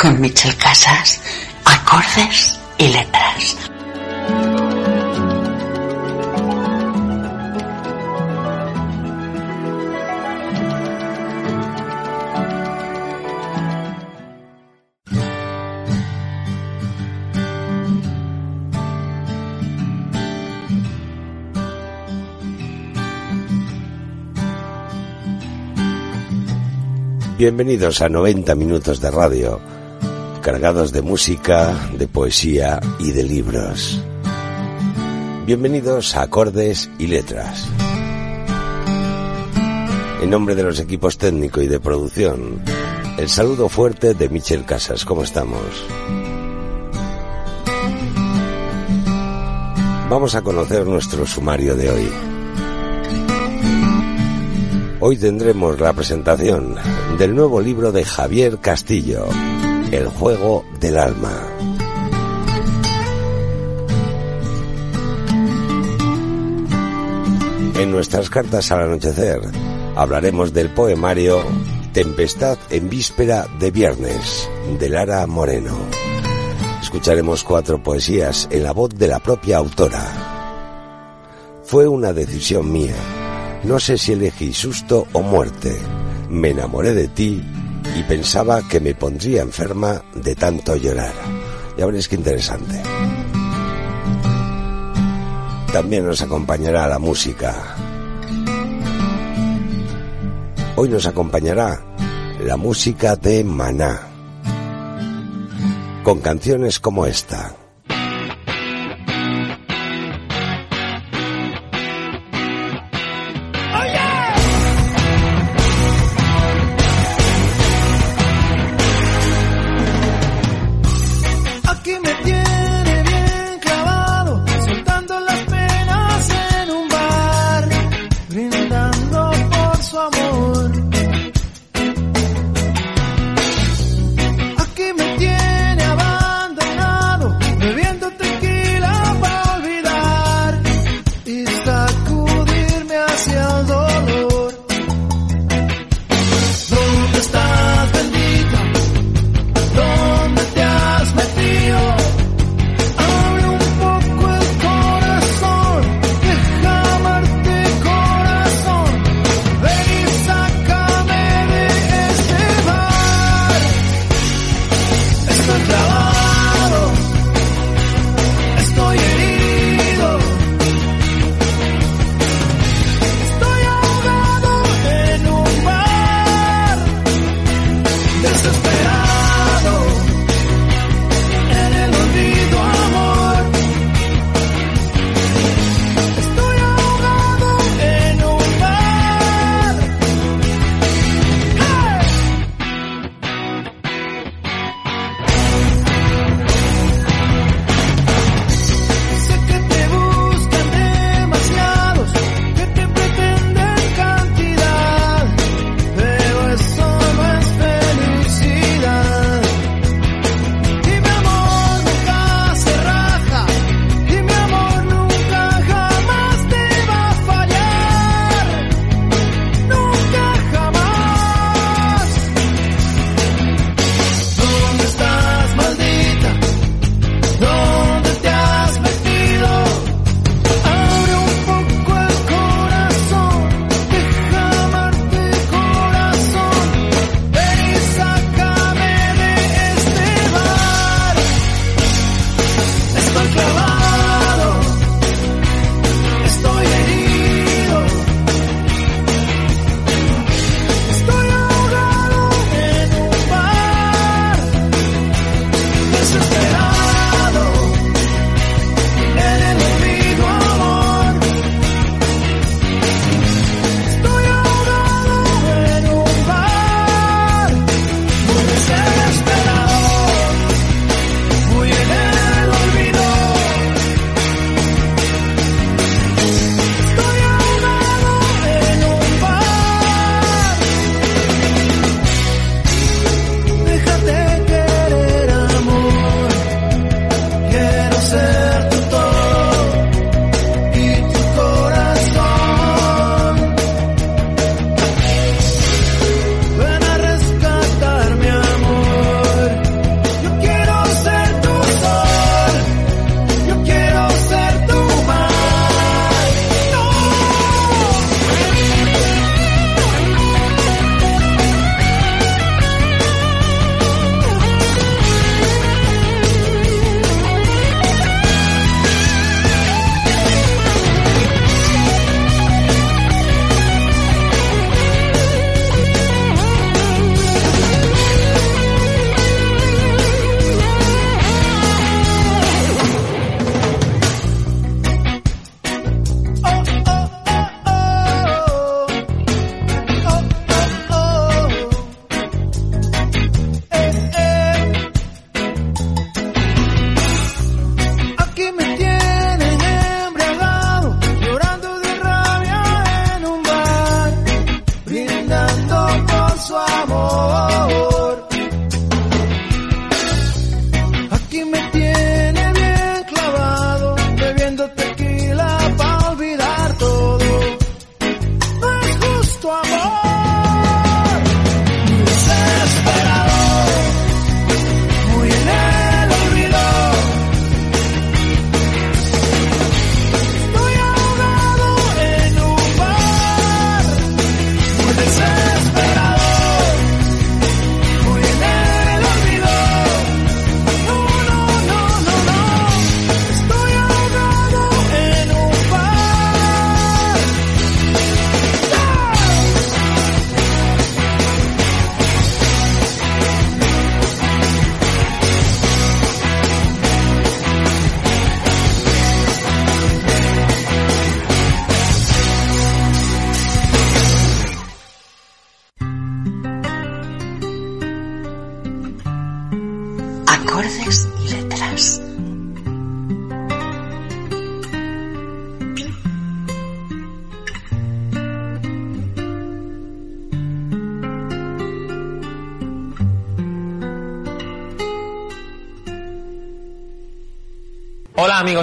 Con Michel Casas, acordes y letras. Bienvenidos a 90 minutos de radio cargados de música, de poesía y de libros. Bienvenidos a Acordes y Letras. En nombre de los equipos técnico y de producción, el saludo fuerte de Michel Casas. ¿Cómo estamos? Vamos a conocer nuestro sumario de hoy. Hoy tendremos la presentación del nuevo libro de Javier Castillo, el juego del alma. En nuestras cartas al anochecer hablaremos del poemario Tempestad en víspera de viernes de Lara Moreno. Escucharemos cuatro poesías en la voz de la propia autora. Fue una decisión mía. No sé si elegí susto o muerte. Me enamoré de ti y pensaba que me pondría enferma de tanto llorar. Ya veréis qué interesante. También nos acompañará la música. Hoy nos acompañará la música de Maná, con canciones como esta.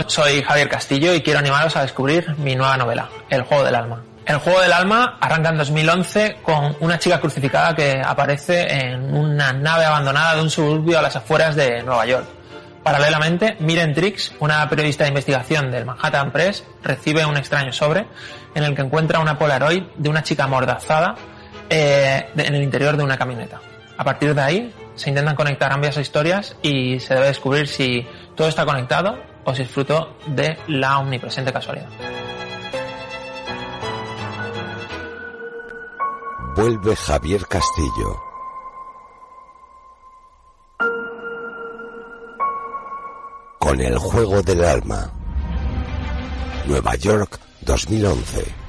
Soy Javier Castillo y quiero animaros a descubrir mi nueva novela, El Juego del Alma. El Juego del Alma arranca en 2011 con una chica crucificada que aparece en una nave abandonada de un suburbio a las afueras de Nueva York. Paralelamente, Miren Trix, una periodista de investigación del Manhattan Press, recibe un extraño sobre en el que encuentra una Polaroid de una chica amordazada eh, en el interior de una camioneta. A partir de ahí, se intentan conectar ambas historias y se debe descubrir si todo está conectado o si es fruto de la omnipresente casualidad. Vuelve Javier Castillo. Con el juego del alma. Nueva York 2011.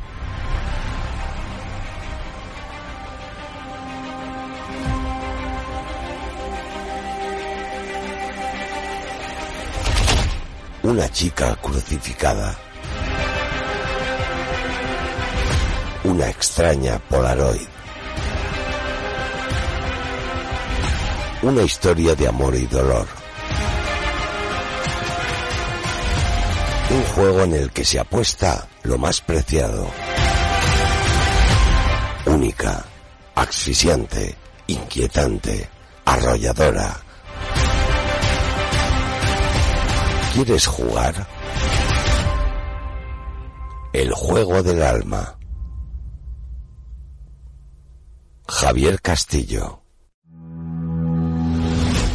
Una chica crucificada. Una extraña Polaroid. Una historia de amor y dolor. Un juego en el que se apuesta lo más preciado. Única, asfixiante, inquietante, arrolladora. ¿Quieres jugar? El juego del alma. Javier Castillo.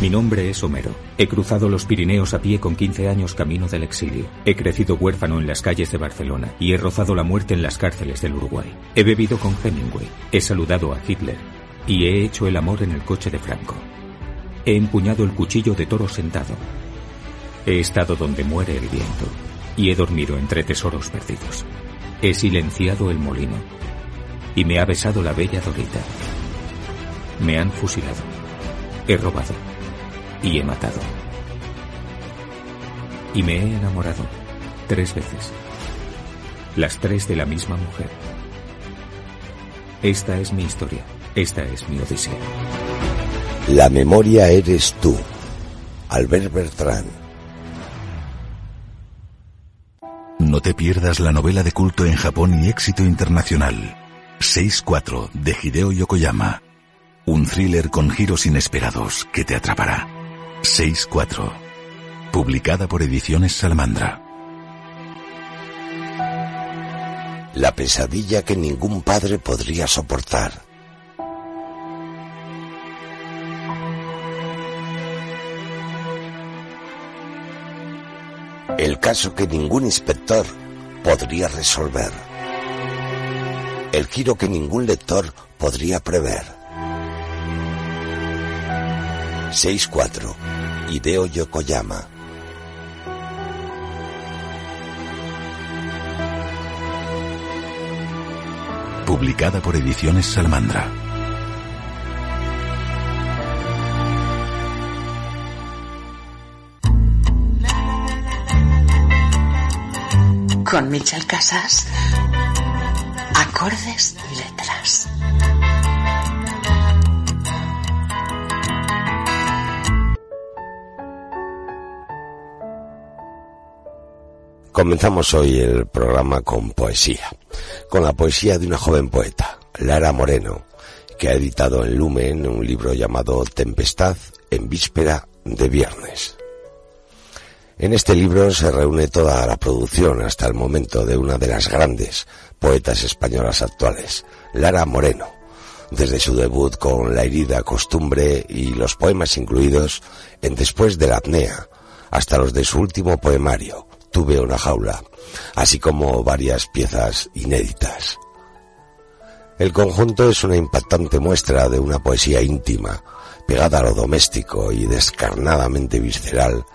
Mi nombre es Homero. He cruzado los Pirineos a pie con 15 años camino del exilio. He crecido huérfano en las calles de Barcelona y he rozado la muerte en las cárceles del Uruguay. He bebido con Hemingway, he saludado a Hitler y he hecho el amor en el coche de Franco. He empuñado el cuchillo de toro sentado. He estado donde muere el viento y he dormido entre tesoros perdidos. He silenciado el molino y me ha besado la bella Dorita. Me han fusilado. He robado y he matado. Y me he enamorado tres veces. Las tres de la misma mujer. Esta es mi historia. Esta es mi odisea. La memoria eres tú. Albert Bertrand. No te pierdas la novela de culto en Japón y éxito internacional. 6-4 de Hideo Yokoyama. Un thriller con giros inesperados que te atrapará. 6-4. Publicada por Ediciones Salamandra. La pesadilla que ningún padre podría soportar. El caso que ningún inspector podría resolver. El giro que ningún lector podría prever. 6-4. Hideo Yokoyama. Publicada por Ediciones Salamandra. Con Michel Casas. Acordes y letras. Comenzamos hoy el programa con poesía, con la poesía de una joven poeta, Lara Moreno, que ha editado en Lumen un libro llamado Tempestad en víspera de viernes. En este libro se reúne toda la producción hasta el momento de una de las grandes poetas españolas actuales, Lara Moreno, desde su debut con La herida costumbre y los poemas incluidos en Después de la apnea, hasta los de su último poemario, Tuve una jaula, así como varias piezas inéditas. El conjunto es una impactante muestra de una poesía íntima, pegada a lo doméstico y descarnadamente visceral,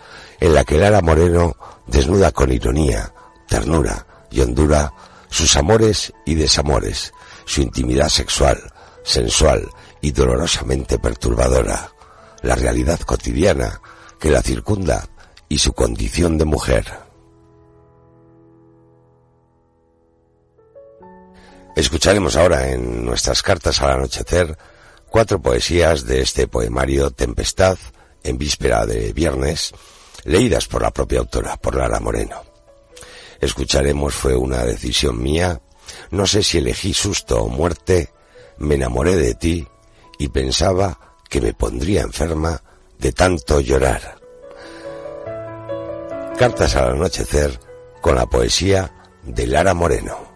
en la que Lara Moreno desnuda con ironía, ternura y hondura sus amores y desamores, su intimidad sexual, sensual y dolorosamente perturbadora, la realidad cotidiana que la circunda y su condición de mujer. Escucharemos ahora en nuestras cartas al anochecer cuatro poesías de este poemario Tempestad en víspera de viernes, leídas por la propia autora, por Lara Moreno. Escucharemos fue una decisión mía, no sé si elegí susto o muerte, me enamoré de ti y pensaba que me pondría enferma de tanto llorar. Cartas al anochecer con la poesía de Lara Moreno.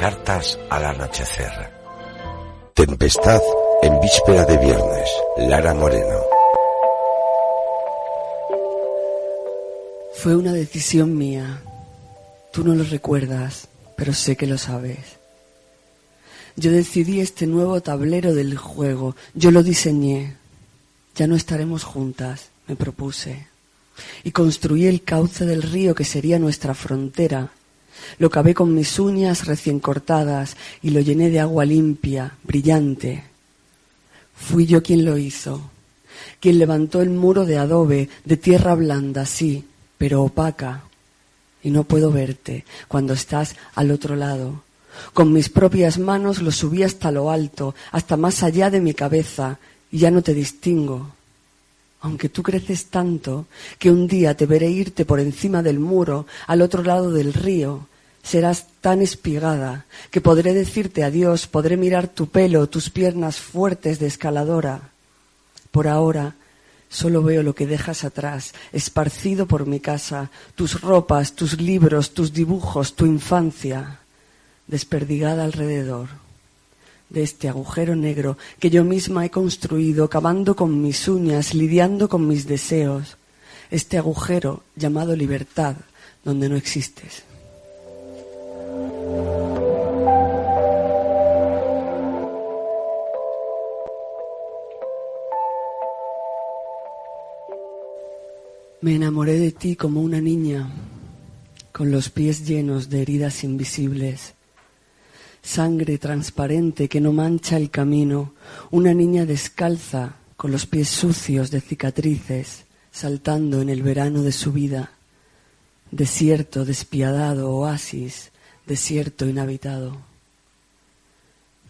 Cartas al anochecer. Tempestad en víspera de viernes. Lara Moreno. Fue una decisión mía. Tú no lo recuerdas, pero sé que lo sabes. Yo decidí este nuevo tablero del juego. Yo lo diseñé. Ya no estaremos juntas, me propuse. Y construí el cauce del río que sería nuestra frontera lo cavé con mis uñas recién cortadas y lo llené de agua limpia, brillante. Fui yo quien lo hizo, quien levantó el muro de adobe, de tierra blanda, sí, pero opaca. Y no puedo verte cuando estás al otro lado. Con mis propias manos lo subí hasta lo alto, hasta más allá de mi cabeza, y ya no te distingo. Aunque tú creces tanto que un día te veré irte por encima del muro, al otro lado del río, serás tan espigada que podré decirte adiós, podré mirar tu pelo, tus piernas fuertes de escaladora. Por ahora solo veo lo que dejas atrás, esparcido por mi casa, tus ropas, tus libros, tus dibujos, tu infancia, desperdigada alrededor de este agujero negro que yo misma he construido, cavando con mis uñas, lidiando con mis deseos, este agujero llamado libertad, donde no existes. Me enamoré de ti como una niña, con los pies llenos de heridas invisibles, sangre transparente que no mancha el camino, una niña descalza, con los pies sucios de cicatrices, saltando en el verano de su vida, desierto despiadado, oasis, desierto inhabitado.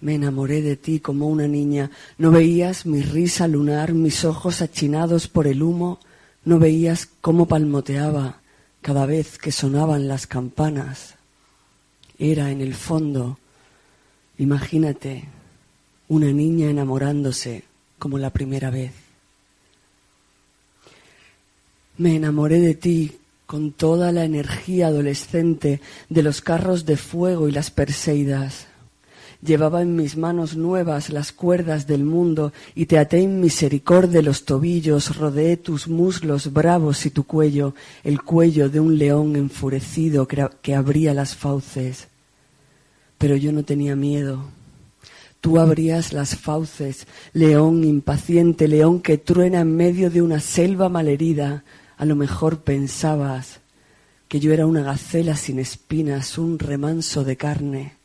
Me enamoré de ti como una niña, no veías mi risa lunar, mis ojos achinados por el humo, no veías cómo palmoteaba cada vez que sonaban las campanas. Era en el fondo, imagínate, una niña enamorándose como la primera vez. Me enamoré de ti con toda la energía adolescente de los carros de fuego y las perseidas. Llevaba en mis manos nuevas las cuerdas del mundo y te até en misericordia los tobillos, rodeé tus muslos bravos y tu cuello, el cuello de un león enfurecido que abría las fauces. Pero yo no tenía miedo. Tú abrías las fauces, león impaciente, león que truena en medio de una selva malherida. A lo mejor pensabas que yo era una gacela sin espinas, un remanso de carne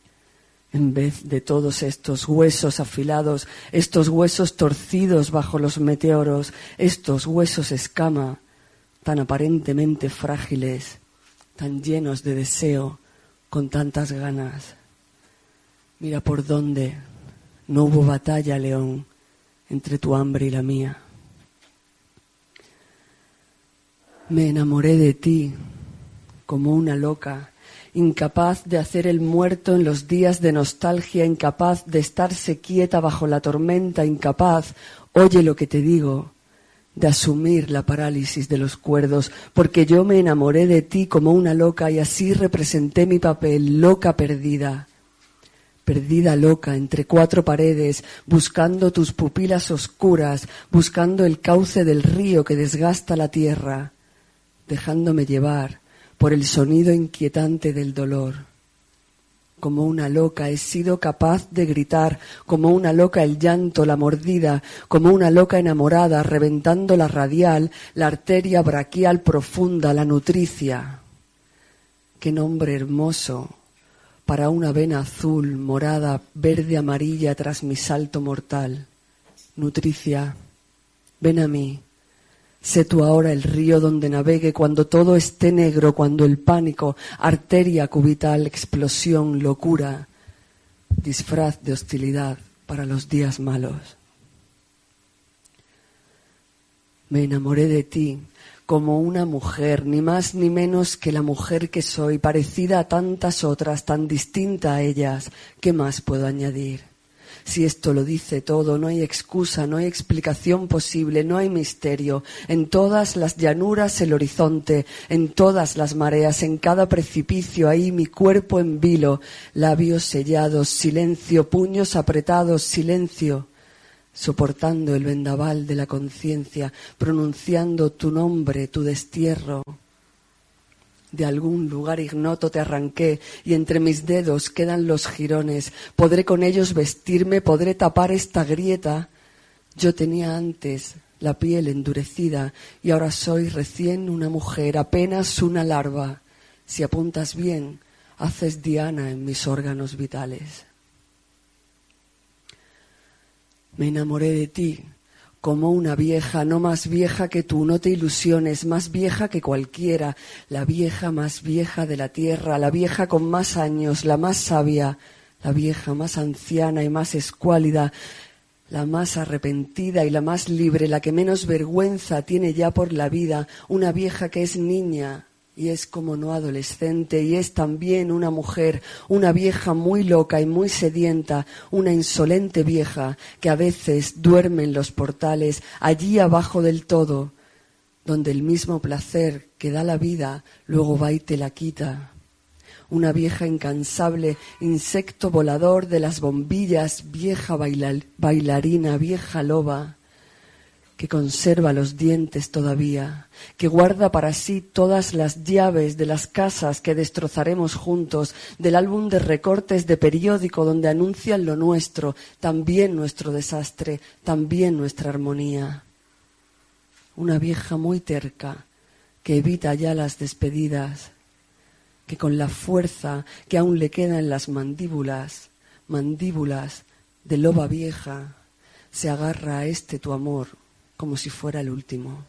en vez de todos estos huesos afilados, estos huesos torcidos bajo los meteoros, estos huesos escama, tan aparentemente frágiles, tan llenos de deseo, con tantas ganas. Mira por dónde no hubo batalla, león, entre tu hambre y la mía. Me enamoré de ti como una loca incapaz de hacer el muerto en los días de nostalgia, incapaz de estarse quieta bajo la tormenta, incapaz, oye lo que te digo, de asumir la parálisis de los cuerdos, porque yo me enamoré de ti como una loca y así representé mi papel, loca perdida, perdida loca entre cuatro paredes, buscando tus pupilas oscuras, buscando el cauce del río que desgasta la tierra, dejándome llevar por el sonido inquietante del dolor. Como una loca he sido capaz de gritar, como una loca el llanto, la mordida, como una loca enamorada, reventando la radial, la arteria braquial profunda, la nutricia. Qué nombre hermoso para una vena azul, morada, verde, amarilla tras mi salto mortal. Nutricia, ven a mí, Sé tú ahora el río donde navegue cuando todo esté negro, cuando el pánico, arteria cubital, explosión, locura, disfraz de hostilidad para los días malos. Me enamoré de ti como una mujer, ni más ni menos que la mujer que soy, parecida a tantas otras, tan distinta a ellas. ¿Qué más puedo añadir? Si esto lo dice todo, no hay excusa, no hay explicación posible, no hay misterio. En todas las llanuras el horizonte, en todas las mareas, en cada precipicio, ahí mi cuerpo en vilo, labios sellados, silencio, puños apretados, silencio soportando el vendaval de la conciencia, pronunciando tu nombre, tu destierro. De algún lugar ignoto te arranqué y entre mis dedos quedan los jirones. Podré con ellos vestirme, podré tapar esta grieta. Yo tenía antes la piel endurecida y ahora soy recién una mujer, apenas una larva. Si apuntas bien, haces diana en mis órganos vitales. Me enamoré de ti como una vieja, no más vieja que tú, no te ilusiones, más vieja que cualquiera, la vieja más vieja de la tierra, la vieja con más años, la más sabia, la vieja más anciana y más escuálida, la más arrepentida y la más libre, la que menos vergüenza tiene ya por la vida, una vieja que es niña, y es como no adolescente y es también una mujer, una vieja muy loca y muy sedienta, una insolente vieja que a veces duerme en los portales, allí abajo del todo, donde el mismo placer que da la vida luego va y te la quita. Una vieja incansable, insecto volador de las bombillas, vieja bailarina, vieja loba, que conserva los dientes todavía, que guarda para sí todas las llaves de las casas que destrozaremos juntos, del álbum de recortes de periódico donde anuncian lo nuestro, también nuestro desastre, también nuestra armonía. Una vieja muy terca, que evita ya las despedidas, que con la fuerza que aún le queda en las mandíbulas, mandíbulas de loba vieja, se agarra a este tu amor como si fuera el último.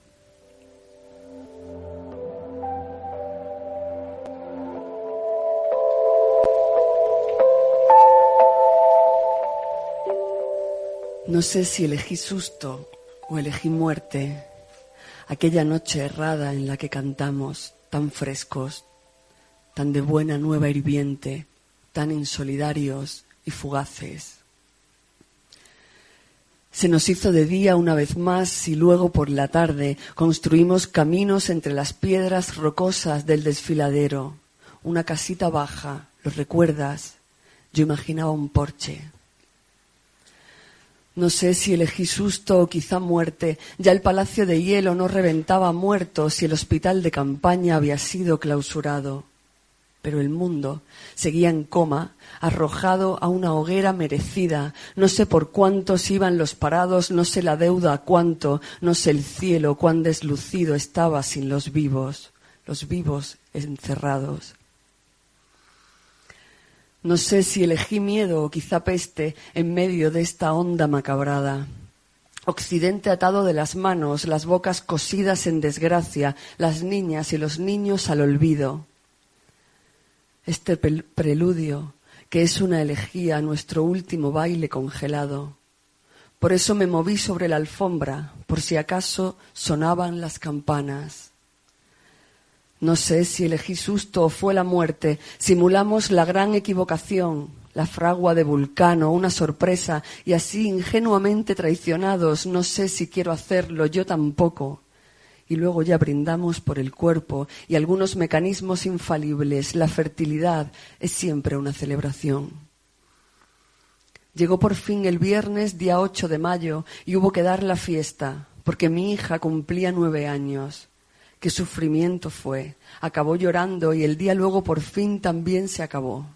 No sé si elegí susto o elegí muerte, aquella noche errada en la que cantamos, tan frescos, tan de buena nueva hirviente, tan insolidarios y fugaces. Se nos hizo de día una vez más y luego por la tarde construimos caminos entre las piedras rocosas del desfiladero. Una casita baja, ¿lo recuerdas? Yo imaginaba un porche. No sé si elegí susto o quizá muerte. Ya el palacio de hielo no reventaba muertos y el hospital de campaña había sido clausurado pero el mundo seguía en coma, arrojado a una hoguera merecida. No sé por cuántos iban los parados, no sé la deuda a cuánto, no sé el cielo cuán deslucido estaba sin los vivos, los vivos encerrados. No sé si elegí miedo o quizá peste en medio de esta onda macabrada. Occidente atado de las manos, las bocas cosidas en desgracia, las niñas y los niños al olvido este preludio, que es una elegía a nuestro último baile congelado. Por eso me moví sobre la alfombra, por si acaso sonaban las campanas. No sé si elegí susto o fue la muerte. Simulamos la gran equivocación, la fragua de Vulcano, una sorpresa, y así ingenuamente traicionados, no sé si quiero hacerlo, yo tampoco y luego ya brindamos por el cuerpo y algunos mecanismos infalibles. La fertilidad es siempre una celebración. Llegó por fin el viernes, día 8 de mayo, y hubo que dar la fiesta, porque mi hija cumplía nueve años. Qué sufrimiento fue. Acabó llorando y el día luego por fin también se acabó.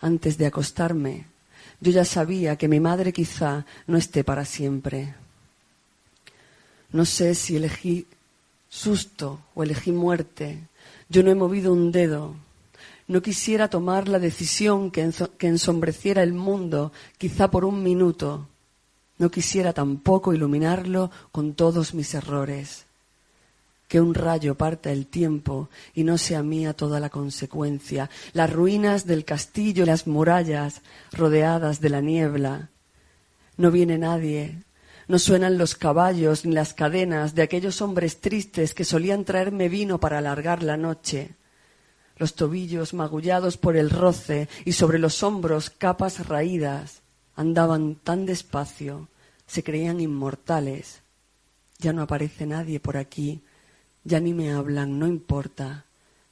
Antes de acostarme, yo ya sabía que mi madre quizá no esté para siempre. No sé si elegí susto o elegí muerte. Yo no he movido un dedo. No quisiera tomar la decisión que, ensombreciera el mundo, quizá por un minuto. No quisiera tampoco iluminarlo con todos mis errores. Que un rayo parta el tiempo y no sea mía toda la consecuencia. Las ruinas del castillo, las murallas rodeadas de la niebla. No viene nadie, no suenan los caballos ni las cadenas de aquellos hombres tristes que solían traerme vino para alargar la noche. Los tobillos magullados por el roce y sobre los hombros capas raídas Andaban tan despacio, se creían inmortales. Ya no aparece nadie por aquí, ya ni me hablan, no importa,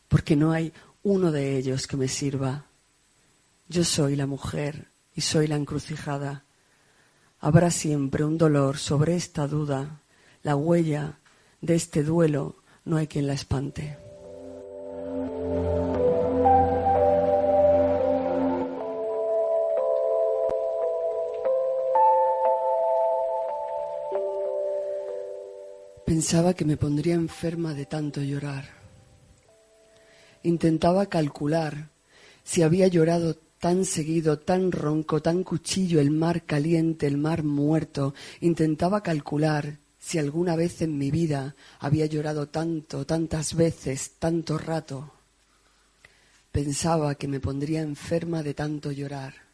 porque no hay uno de ellos que me sirva. Yo soy la mujer y soy la encrucijada. Habrá siempre un dolor sobre esta duda, la huella de este duelo no hay quien la espante. Pensaba que me pondría enferma de tanto llorar. Intentaba calcular si había llorado tan seguido, tan ronco, tan cuchillo el mar caliente, el mar muerto. Intentaba calcular si alguna vez en mi vida había llorado tanto, tantas veces, tanto rato. Pensaba que me pondría enferma de tanto llorar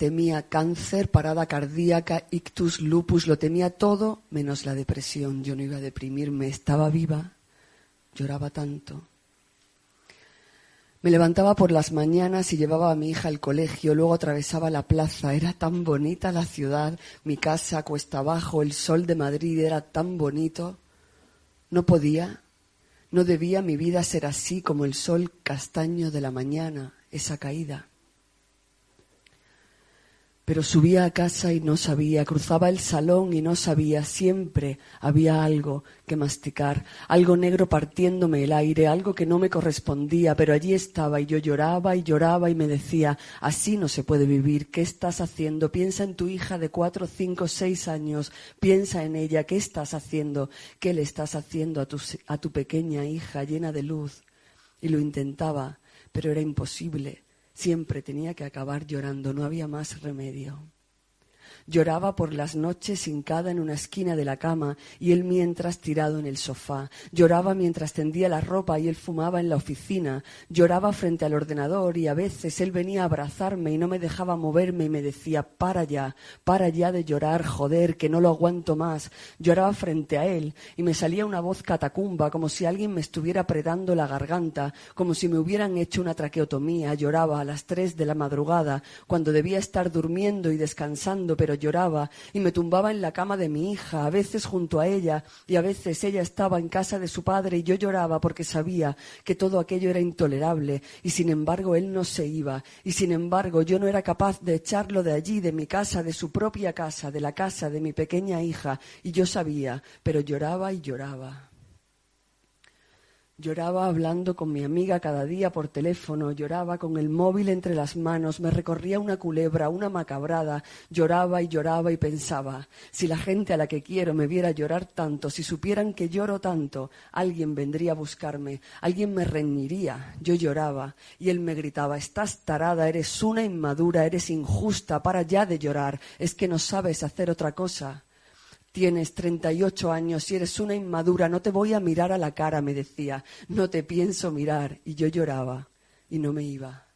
temía cáncer, parada cardíaca, ictus, lupus, lo tenía todo menos la depresión. Yo no iba a deprimirme, estaba viva, lloraba tanto. Me levantaba por las mañanas y llevaba a mi hija al colegio, luego atravesaba la plaza. Era tan bonita la ciudad, mi casa cuesta abajo, el sol de Madrid era tan bonito. No podía, no debía mi vida ser así como el sol castaño de la mañana, esa caída pero subía a casa y no sabía, cruzaba el salón y no sabía, siempre había algo que masticar, algo negro partiéndome el aire, algo que no me correspondía, pero allí estaba y yo lloraba y lloraba y me decía, así no se puede vivir, ¿qué estás haciendo? Piensa en tu hija de cuatro, cinco, seis años, piensa en ella, ¿qué estás haciendo? ¿Qué le estás haciendo a tu, a tu pequeña hija llena de luz? Y lo intentaba, pero era imposible Siempre tenía que acabar llorando, no había más remedio. Lloraba por las noches hincada en una esquina de la cama y él mientras tirado en el sofá. Lloraba mientras tendía la ropa y él fumaba en la oficina. Lloraba frente al ordenador y a veces él venía a abrazarme y no me dejaba moverme y me decía, para ya, para ya de llorar, joder, que no lo aguanto más. Lloraba frente a él y me salía una voz catacumba como si alguien me estuviera apretando la garganta, como si me hubieran hecho una traqueotomía. Lloraba a las tres de la madrugada, cuando debía estar durmiendo y descansando, pero lloraba y me tumbaba en la cama de mi hija, a veces junto a ella y a veces ella estaba en casa de su padre y yo lloraba porque sabía que todo aquello era intolerable y sin embargo él no se iba y sin embargo yo no era capaz de echarlo de allí, de mi casa, de su propia casa, de la casa de mi pequeña hija y yo sabía, pero lloraba y lloraba. Lloraba hablando con mi amiga cada día por teléfono, lloraba con el móvil entre las manos, me recorría una culebra, una macabrada, lloraba y lloraba y pensaba, si la gente a la que quiero me viera llorar tanto, si supieran que lloro tanto, alguien vendría a buscarme, alguien me reñiría. Yo lloraba y él me gritaba, estás tarada, eres una inmadura, eres injusta, para ya de llorar, es que no sabes hacer otra cosa. Tienes 38 años y eres una inmadura, no te voy a mirar a la cara, me decía, no te pienso mirar. Y yo lloraba y no me iba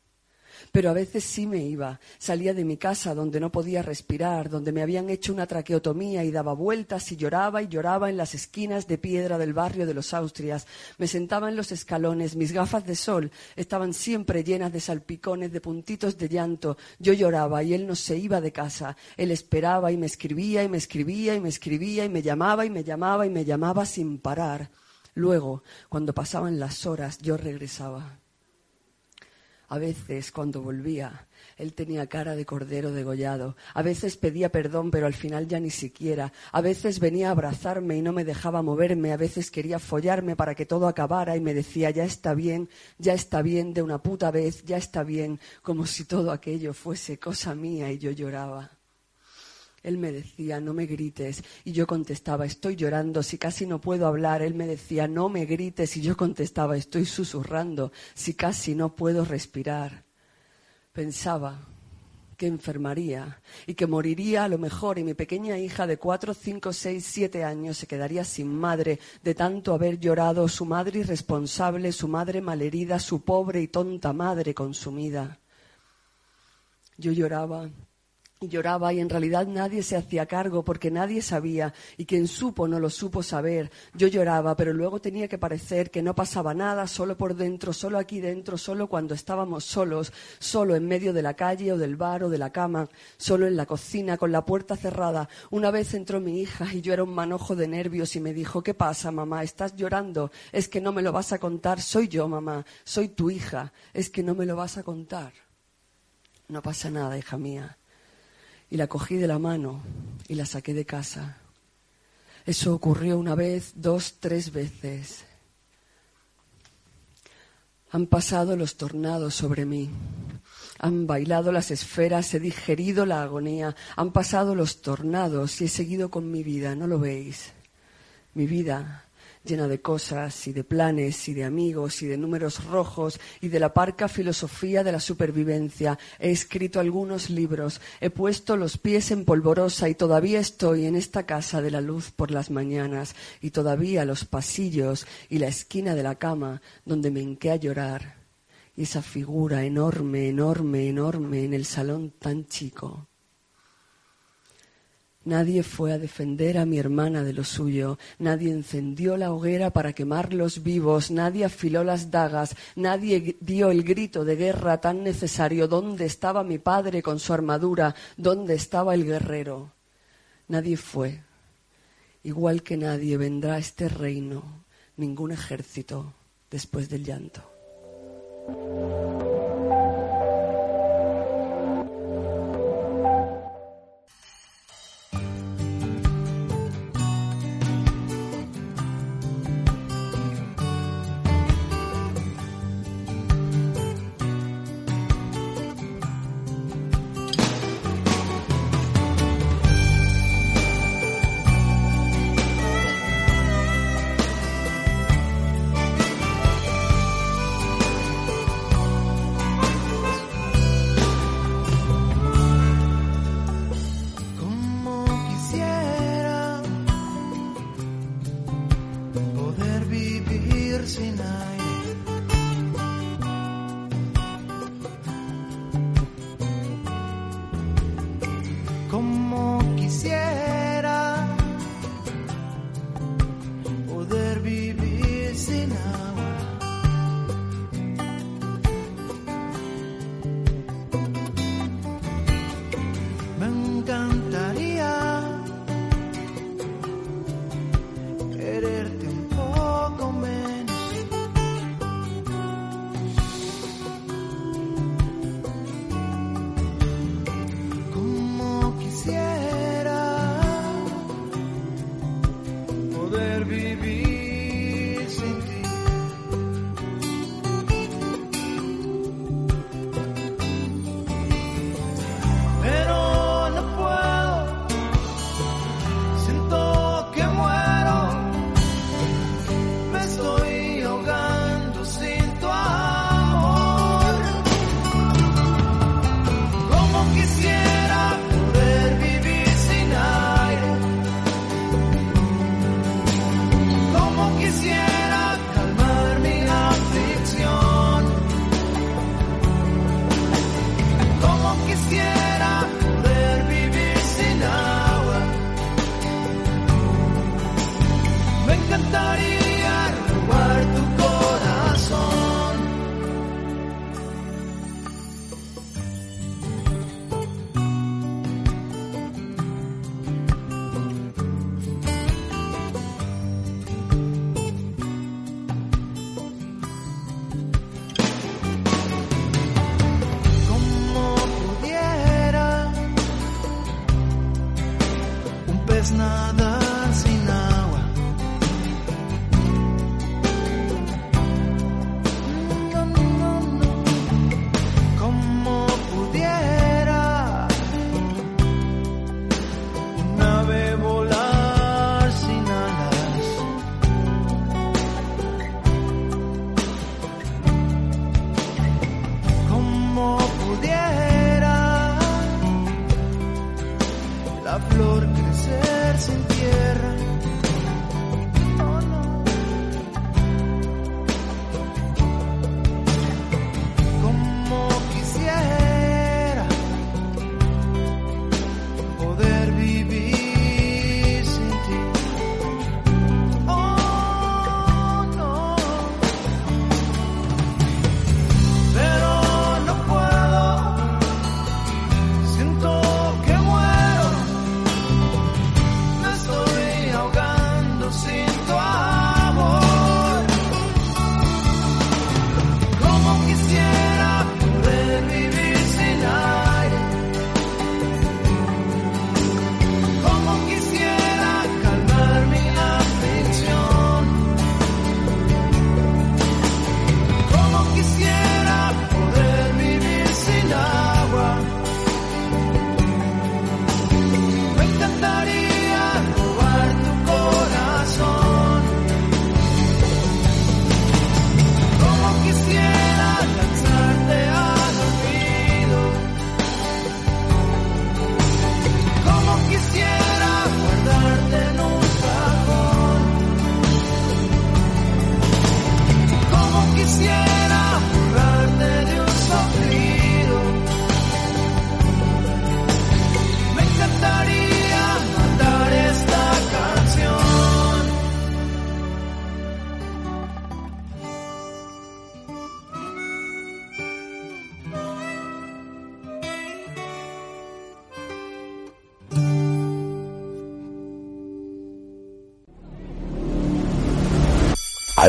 pero a veces sí me iba. Salía de mi casa donde no podía respirar, donde me habían hecho una traqueotomía y daba vueltas y lloraba y lloraba en las esquinas de piedra del barrio de los Austrias. Me sentaba en los escalones, mis gafas de sol estaban siempre llenas de salpicones, de puntitos de llanto. Yo lloraba y él no se iba de casa. Él esperaba y me escribía y me escribía y me escribía y me llamaba y me llamaba y me llamaba sin parar. Luego, cuando pasaban las horas, yo regresaba. A veces, cuando volvía, él tenía cara de cordero degollado. A veces pedía perdón, pero al final ya ni siquiera. A veces venía a abrazarme y no me dejaba moverme. A veces quería follarme para que todo acabara y me decía, ya está bien, ya está bien de una puta vez, ya está bien, como si todo aquello fuese cosa mía y yo lloraba. Él me decía, no me grites. Y yo contestaba, estoy llorando, si casi no puedo hablar. Él me decía, no me grites. Y yo contestaba, estoy susurrando, si casi no puedo respirar. Pensaba, que enfermaría y que moriría a lo mejor y mi pequeña hija de cuatro, cinco, seis, siete años se quedaría sin madre de tanto haber llorado su madre irresponsable, su madre malherida, su pobre y tonta madre consumida. Yo lloraba lloraba y en realidad nadie se hacía cargo porque nadie sabía y quien supo no lo supo saber. Yo lloraba, pero luego tenía que parecer que no pasaba nada, solo por dentro, solo aquí dentro, solo cuando estábamos solos, solo en medio de la calle o del bar o de la cama, solo en la cocina con la puerta cerrada. Una vez entró mi hija y yo era un manojo de nervios y me dijo, ¿qué pasa, mamá? ¿Estás llorando? Es que no me lo vas a contar. Soy yo, mamá. Soy tu hija. Es que no me lo vas a contar. No pasa nada, hija mía y la cogí de la mano y la saqué de casa. Eso ocurrió una vez, dos, tres veces. Han pasado los tornados sobre mí. Han bailado las esferas, he digerido la agonía. Han pasado los tornados y he seguido con mi vida, ¿no lo veis? Mi vida llena de cosas y de planes y de amigos y de números rojos y de la parca filosofía de la supervivencia. He escrito algunos libros, he puesto los pies en polvorosa y todavía estoy en esta casa de la luz por las mañanas y todavía los pasillos y la esquina de la cama donde me hinqué a llorar y esa figura enorme, enorme, enorme en el salón tan chico. Nadie fue a defender a mi hermana de lo suyo, nadie encendió la hoguera para quemarlos vivos, nadie afiló las dagas, nadie dio el grito de guerra tan necesario. ¿Dónde estaba mi padre con su armadura? ¿Dónde estaba el guerrero? Nadie fue. Igual que nadie vendrá a este reino, ningún ejército después del llanto.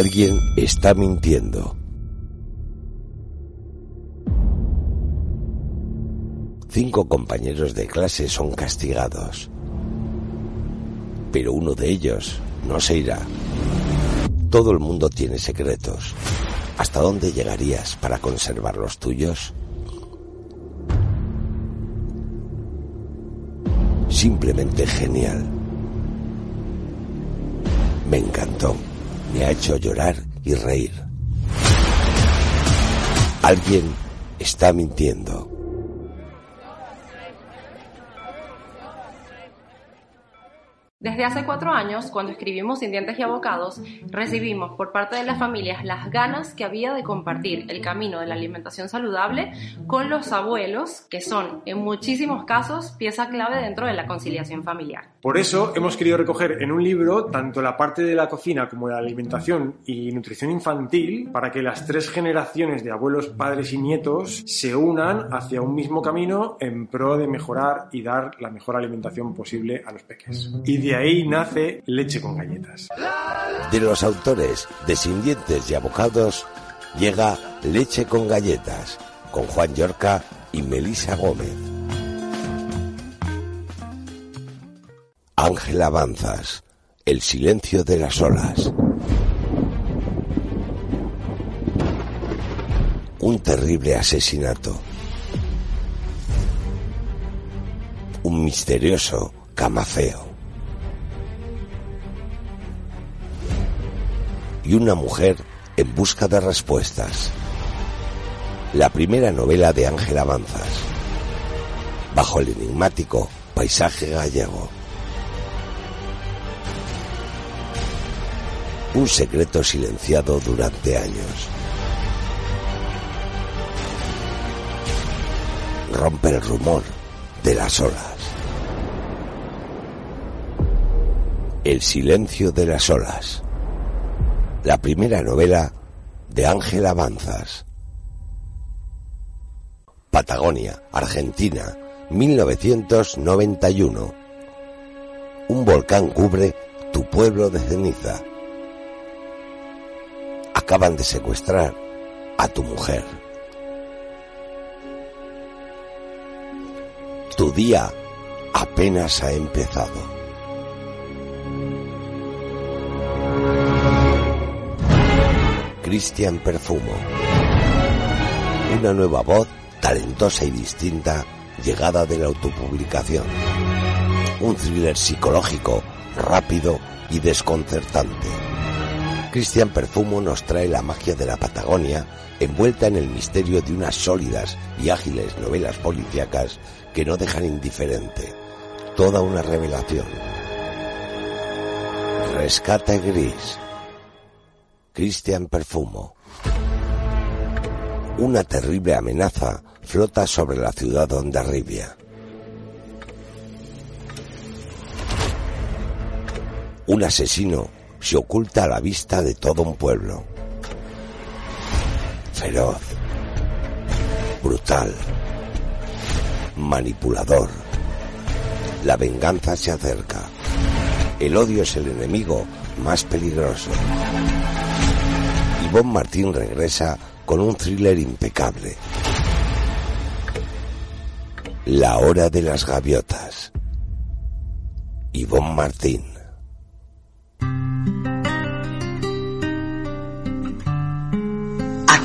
Alguien está mintiendo. Cinco compañeros de clase son castigados, pero uno de ellos no se irá. Todo el mundo tiene secretos. ¿Hasta dónde llegarías para conservar los tuyos? Simplemente genial. Me encantó. Me ha hecho llorar y reír. Alguien está mintiendo. Desde hace cuatro años, cuando escribimos Sin Dientes y Abocados, recibimos por parte de las familias las ganas que había de compartir el camino de la alimentación saludable con los abuelos, que son, en muchísimos casos, pieza clave dentro de la conciliación familiar. Por eso hemos querido recoger en un libro tanto la parte de la cocina como la alimentación y nutrición infantil para que las tres generaciones de abuelos, padres y nietos se unan hacia un mismo camino en pro de mejorar y dar la mejor alimentación posible a los peques. Y de ahí nace Leche con Galletas. De los autores de Sin Dientes y Abocados llega Leche con Galletas con Juan Yorca y Melisa Gómez. Ángel Avanzas, El silencio de las olas. Un terrible asesinato. Un misterioso camafeo. y una mujer en busca de respuestas. La primera novela de Ángel Avanzas, bajo el enigmático paisaje gallego. Un secreto silenciado durante años. Rompe el rumor de las olas. El silencio de las olas la primera novela de Ángel Avanzas. Patagonia, Argentina, 1991. Un volcán cubre tu pueblo de ceniza. Acaban de secuestrar a tu mujer. Tu día apenas ha empezado. Cristian Perfumo. Una nueva voz talentosa y distinta llegada de la autopublicación. Un thriller psicológico, rápido y desconcertante. Cristian Perfumo nos trae la magia de la Patagonia envuelta en el misterio de unas sólidas y ágiles novelas policíacas que no dejan indiferente. Toda una revelación. Rescate Gris Cristian Perfumo. Una terrible amenaza flota sobre la ciudad de Ondarribia. Un asesino se oculta a la vista de todo un pueblo. Feroz, brutal, manipulador. La venganza se acerca. El odio es el enemigo más peligroso. Ivonne Martín regresa con un thriller impecable. La hora de las gaviotas. Ivonne Martín.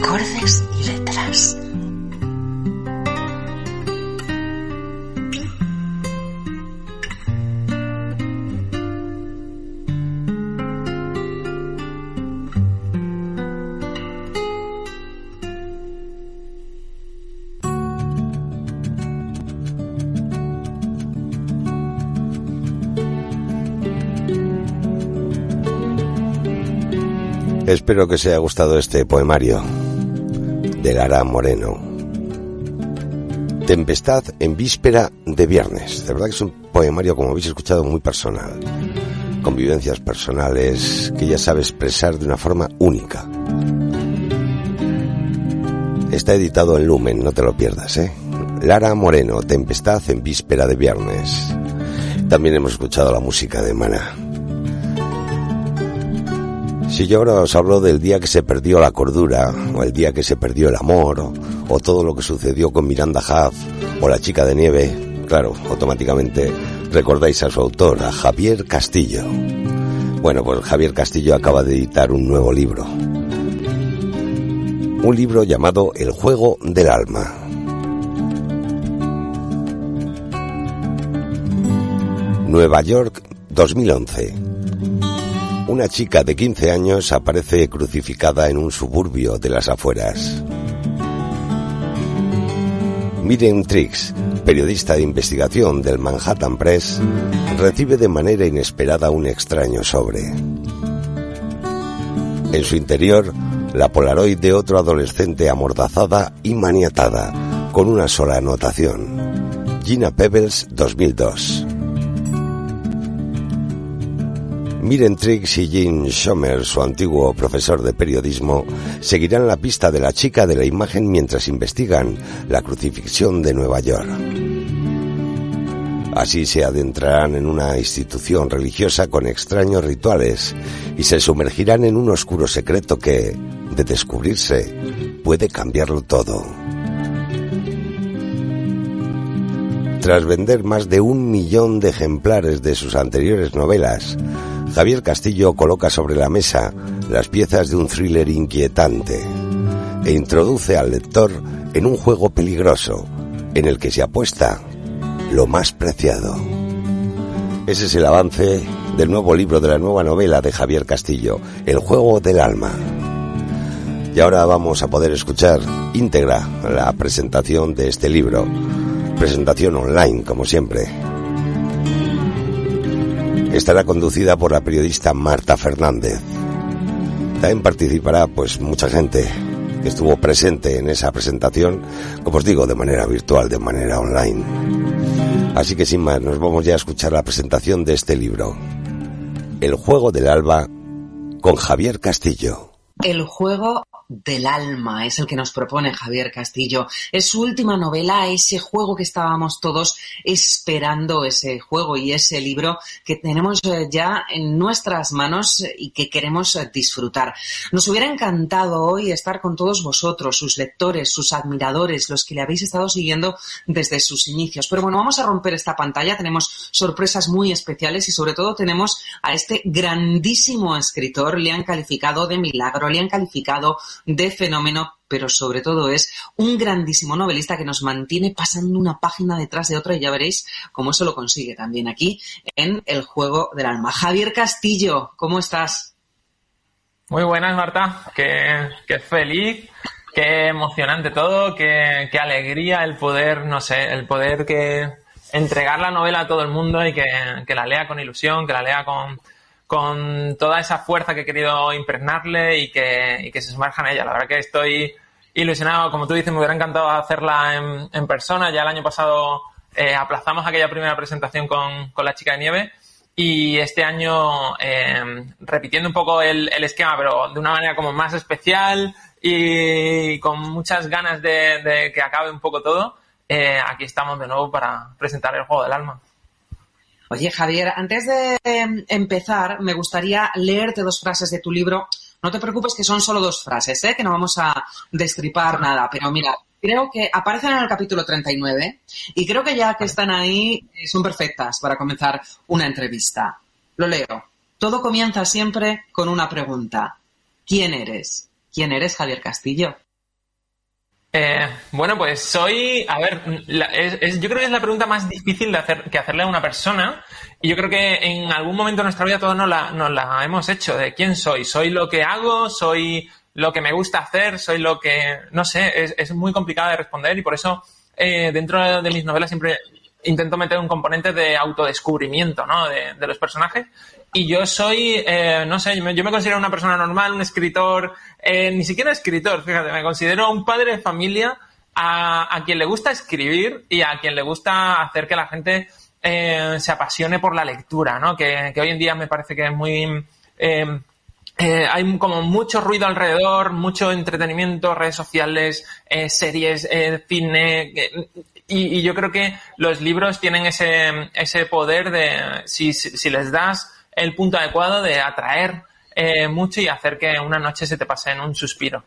Acordes y letras. Espero que os haya gustado este poemario Lara Moreno. Tempestad en víspera de viernes. De verdad que es un poemario, como habéis escuchado, muy personal. Convivencias personales que ya sabe expresar de una forma única. Está editado en Lumen, no te lo pierdas, ¿eh? Lara Moreno, Tempestad en víspera de viernes. También hemos escuchado la música de Mana. Si yo ahora os hablo del día que se perdió la cordura, o el día que se perdió el amor, o, todo lo que sucedió con Miranda Huff, o la chica de nieve, claro, automáticamente recordáis a su autor, a Javier Castillo. Bueno, pues Javier Castillo acaba de editar un nuevo libro. Un libro llamado El juego del alma. Nueva York 2011. Una chica de 15 años aparece crucificada en un suburbio de las afueras. Miren Trix, periodista de investigación del Manhattan Press, recibe de manera inesperada un extraño sobre. En su interior, la Polaroid de otro adolescente amordazada y maniatada, con una sola anotación. Gina Pebbles 2002. Miren Triggs y Jean Schomer, su antiguo profesor de periodismo, seguirán la pista de la chica de la imagen mientras investigan la crucifixión de Nueva York. Así se adentrarán en una institución religiosa con extraños rituales y se sumergirán en un oscuro secreto que, de descubrirse, puede cambiarlo todo. Tras vender más de un millón de ejemplares de sus anteriores novelas, Javier Castillo coloca sobre la mesa las piezas de un thriller inquietante e introduce al lector en un juego peligroso en el que se apuesta lo más preciado. Ese es el avance del nuevo libro de la nueva novela de Javier Castillo, El juego del alma. Y ahora vamos a poder escuchar íntegra la presentación de este libro. Presentación online, como siempre. Estará conducida por la periodista Marta Fernández. También participará pues mucha gente que estuvo presente en esa presentación, como os digo, de manera virtual, de manera online. Así que sin más, nos vamos ya a escuchar la presentación de este libro. El juego del alba con Javier Castillo. El juego del alma es el que nos propone Javier Castillo. Es su última novela, ese juego que estábamos todos esperando, ese juego y ese libro que tenemos eh, ya en nuestras manos y que queremos eh, disfrutar. Nos hubiera encantado hoy estar con todos vosotros, sus lectores, sus admiradores, los que le habéis estado siguiendo desde sus inicios. Pero bueno, vamos a romper esta pantalla. Tenemos sorpresas muy especiales y sobre todo tenemos a este grandísimo escritor. Le han calificado de milagro, le han calificado de fenómeno, pero sobre todo es un grandísimo novelista que nos mantiene pasando una página detrás de otra y ya veréis cómo eso lo consigue también aquí en El Juego del Alma. Javier Castillo, ¿cómo estás? Muy buenas, Marta. Qué, qué feliz, qué emocionante todo, qué, qué alegría el poder, no sé, el poder que entregar la novela a todo el mundo y que, que la lea con ilusión, que la lea con, con toda esa fuerza que he querido impregnarle y que, y que se sumerja en ella. La verdad que estoy ilusionado, como tú dices, me hubiera encantado hacerla en, en persona. Ya el año pasado eh, aplazamos aquella primera presentación con, la chica de nieve y este año eh, repitiendo un poco el, esquema, pero de una manera como más especial y con muchas ganas de, de que acabe un poco todo. Eh, aquí estamos de nuevo para presentar el juego del alma. Oye, Javier, antes de empezar, me gustaría leerte dos frases de tu libro. No te preocupes que son solo dos frases, ¿eh? que no vamos a destripar nada, pero mira, creo que aparecen en el capítulo 39 y creo que ya que están ahí eh, son perfectas para comenzar una entrevista. Lo leo. Todo comienza siempre con una pregunta. ¿Quién eres? ¿Quién eres, Javier Castillo? Eh, bueno, pues soy, a ver, la, es, yo creo que es la pregunta más difícil de hacer, que hacerle a una persona y yo creo que en algún momento de nuestra vida todos nos la, nos la hemos hecho, de quién soy, soy lo que hago, soy lo que me gusta hacer, soy lo que, no sé, es, es muy complicado de responder y por eso eh, dentro de mis novelas siempre intento meter un componente de autodescubrimiento, ¿no? De, de los personajes y yo soy, eh, no sé, yo me, yo me, considero una persona normal, un escritor, eh, ni siquiera escritor, fíjate, me considero un padre de familia a, quien le gusta escribir y a quien le gusta hacer que la gente eh, se apasione por la lectura, ¿no? Que, que, hoy en día me parece que es muy... Eh, hay como mucho ruido alrededor, mucho entretenimiento, redes sociales, series, cine, y, yo creo que los libros tienen ese, ese poder de, si, si les das el punto adecuado de atraer eh, mucho y hacer que una noche se te pase en un suspiro.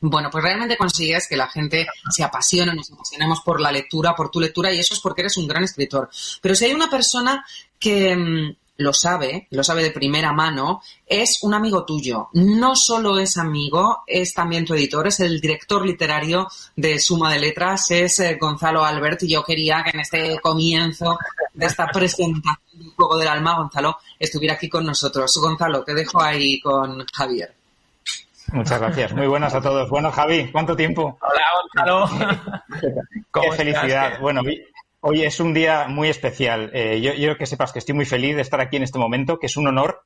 Bueno, pues realmente consigues que la gente se apasione, nos apasionemos por la lectura, por tu lectura, y eso es porque eres un gran escritor. Pero si hay una persona que mm, lo sabe, lo sabe de primera mano, es un amigo tuyo. No solo es amigo, es también tu editor, es el director literario de Suma de Letras, es eh, Gonzalo Albert, y yo quería que en este comienzo de esta presentación del Juego del Alma, Gonzalo estuviera aquí con nosotros. Gonzalo, te dejo ahí con Javier. Muchas gracias. Muy buenas a todos. Bueno, Javi, ¿cuánto tiempo? Hola, Gonzalo. Qué felicidad. Bueno, hoy es un día muy especial. Eh, yo, quiero que sepas que estoy muy feliz de estar aquí en este momento, que es un honor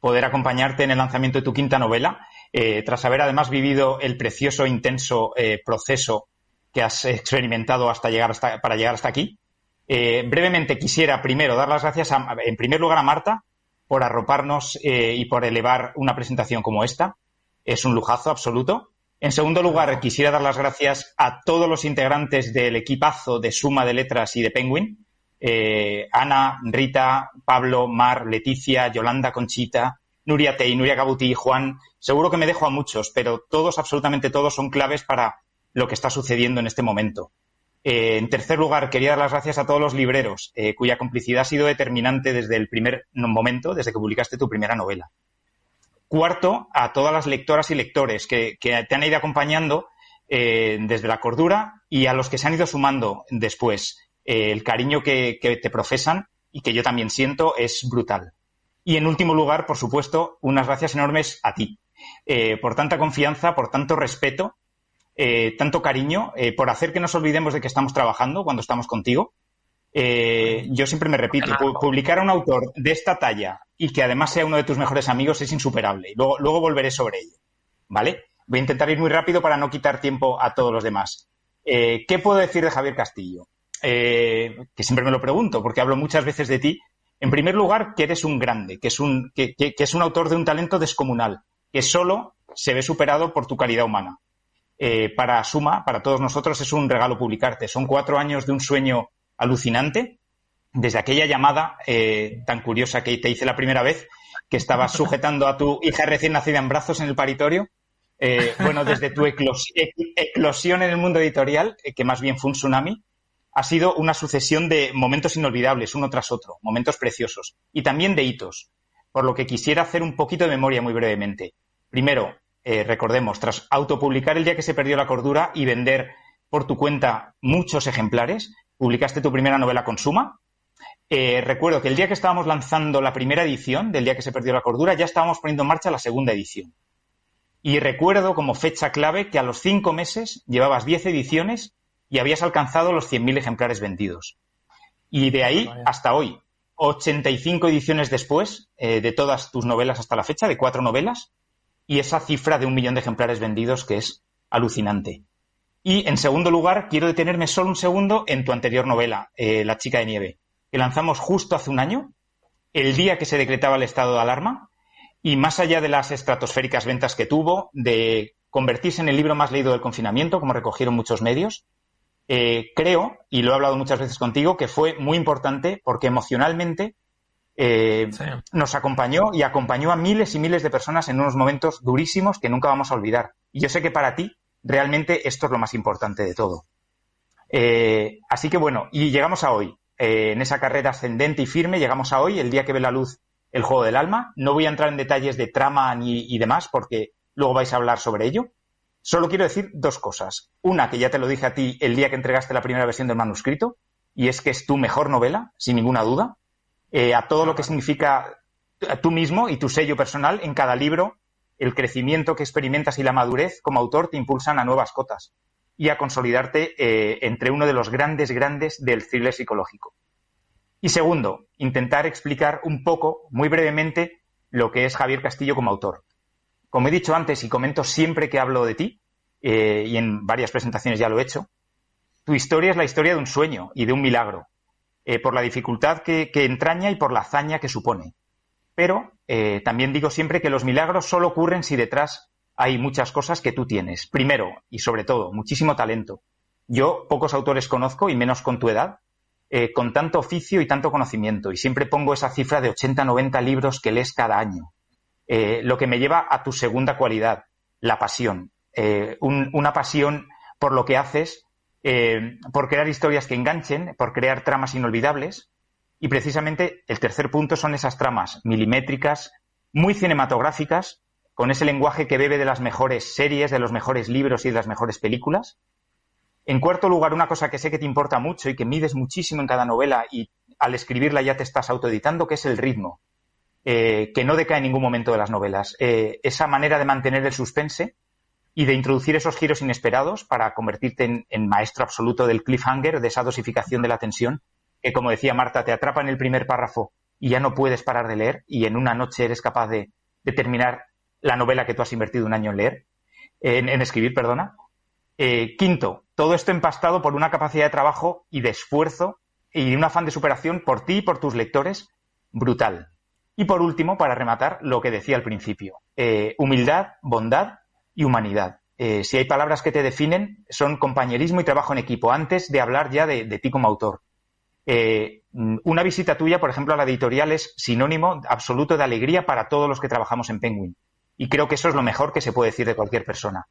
poder acompañarte en el lanzamiento de tu quinta novela, eh, tras haber además vivido el precioso, intenso eh, proceso que has experimentado hasta llegar hasta, para llegar hasta aquí. brevemente quisiera primero dar las gracias, en primer lugar, a Marta por arroparnos y por elevar una presentación como esta es un lujazo absoluto. En segundo lugar, quisiera dar las gracias a todos los integrantes del equipazo de Suma de Letras y de Penguin. Eh, Ana, Rita, Pablo, Mar, Leticia, Yolanda, Conchita, Nuria Tei, Nuria Gabuti, Juan. Seguro que me dejo a muchos, pero todos, absolutamente todos, son claves para lo que está sucediendo en este momento. Eh, en tercer lugar, quería dar las gracias a todos los libreros, eh, cuya complicidad ha sido determinante desde el primer momento, desde que publicaste tu primera novela. Cuarto, a todas las lectoras y lectores que, te han ido acompañando eh, desde la cordura y a los que se han ido sumando después. Eh, el cariño que, te profesan y que yo también siento es brutal. Y en último lugar, por supuesto, unas gracias enormes a ti eh, por tanta confianza, por tanto respeto, tanto cariño, por hacer que nos olvidemos de que estamos trabajando cuando estamos contigo eh, yo siempre me repito, publicar a un autor de esta talla y que además sea uno de tus mejores amigos es insuperable. Luego, luego volveré sobre ello. ¿Vale? Voy a intentar ir muy rápido para no quitar tiempo a todos los demás. Eh, ¿Qué puedo decir de Javier Castillo? Eh, que siempre me lo pregunto, porque hablo muchas veces de ti. En primer lugar, que eres un grande, que es un, que, que es un autor de un talento descomunal, que solo se ve superado por tu calidad humana. para Suma, para todos nosotros, es un regalo publicarte. Son cuatro años de un sueño alucinante desde aquella llamada eh, tan curiosa que te hice la primera vez, que estabas sujetando a tu hija recién nacida en brazos en el paritorio. Eh, bueno, desde tu eclosión en el mundo editorial, eh, que más bien fue un tsunami, ha sido una sucesión de momentos inolvidables, uno tras otro, momentos preciosos, y también de hitos, por lo que quisiera hacer un poquito de memoria muy brevemente. Primero, recordemos, tras autopublicar el día que se perdió la cordura y vender por tu cuenta muchos ejemplares, publicaste tu primera novela con Suma. Eh, recuerdo que el día que estábamos lanzando la primera edición, del día que se perdió la cordura, ya estábamos poniendo en marcha la segunda edición. Y recuerdo como fecha clave que a los cinco meses llevabas diez ediciones y habías alcanzado los 100.000 ejemplares vendidos. Y de ahí hasta hoy, 85 ediciones después eh, de todas tus novelas hasta la fecha, de cuatro novelas, y esa cifra de un millón de ejemplares vendidos que es alucinante. Y en segundo lugar, quiero detenerme solo un segundo en tu anterior novela, eh, La chica de nieve, que lanzamos justo hace un año, el día que se decretaba el estado de alarma, y más allá de las estratosféricas ventas que tuvo, de convertirse en el libro más leído del confinamiento, como recogieron muchos medios, eh, creo, y lo he hablado muchas veces contigo, que fue muy importante porque emocionalmente eh, nos acompañó y acompañó a miles y miles de personas en unos momentos durísimos que nunca vamos a olvidar. Y yo sé que para ti realmente esto es lo más importante de todo. Eh, así que bueno, y llegamos a hoy. Eh, en esa carrera ascendente y firme, llegamos a hoy, el día que ve la luz el juego del alma. No voy a entrar en detalles de trama ni, y demás, porque luego vais a hablar sobre ello. Solo quiero decir dos cosas. Una, que ya te lo dije a ti el día que entregaste la primera versión del manuscrito, y es que es tu mejor novela, sin ninguna duda. Eh, a todo lo que significa tú mismo y tu sello personal en cada libro el crecimiento que experimentas y la madurez como autor te impulsan a nuevas cotas y a consolidarte eh, entre uno de los grandes, grandes del thriller psicológico. Y segundo, intentar explicar un poco, muy brevemente, lo que es Javier Castillo como autor. Como he dicho antes y comento siempre que hablo de ti, eh, y en varias presentaciones ya lo he hecho, tu historia es la historia de un sueño y de un milagro, eh, por la dificultad que entraña y por la hazaña que supone. Pero eh, también digo siempre que los milagros solo ocurren si detrás hay muchas cosas que tú tienes. Primero, y sobre todo, muchísimo talento. Yo pocos autores conozco, y menos con tu edad, eh, con tanto oficio y tanto conocimiento. Y siempre pongo esa cifra de 80, 90 libros que lees cada año. eh, lo que me lleva a tu segunda cualidad, la pasión. Una pasión por lo que haces, por crear historias que enganchen, por crear tramas inolvidables. Y precisamente el tercer punto son esas tramas milimétricas, muy cinematográficas, con ese lenguaje que bebe de las mejores series, de los mejores libros y de las mejores películas. En cuarto lugar, una cosa que sé que te importa mucho y que mides muchísimo en cada novela y al escribirla ya te estás autoeditando, que es el ritmo, eh, que no decae en ningún momento de las novelas. esa manera de mantener el suspense, y de introducir esos giros inesperados para convertirte en, maestro absoluto del cliffhanger, de esa dosificación de la tensión, que como decía Marta, te atrapa en el primer párrafo y ya no puedes parar de leer y en una noche eres capaz de, terminar la novela que tú has invertido un año en leer, en, escribir, perdona. Eh, quinto, todo esto empastado por una capacidad de trabajo y de esfuerzo y de un afán de superación por ti y por tus lectores brutal. Y por último, para rematar, lo que decía al principio, eh, humildad, bondad y humanidad. Eh, si hay palabras que te definen, son compañerismo y trabajo en equipo, antes de hablar ya de, ti como autor. Eh, una visita tuya, por ejemplo, a la editorial es sinónimo absoluto de alegría para todos los que trabajamos en Penguin. Y creo que eso es lo mejor que se puede decir de cualquier persona.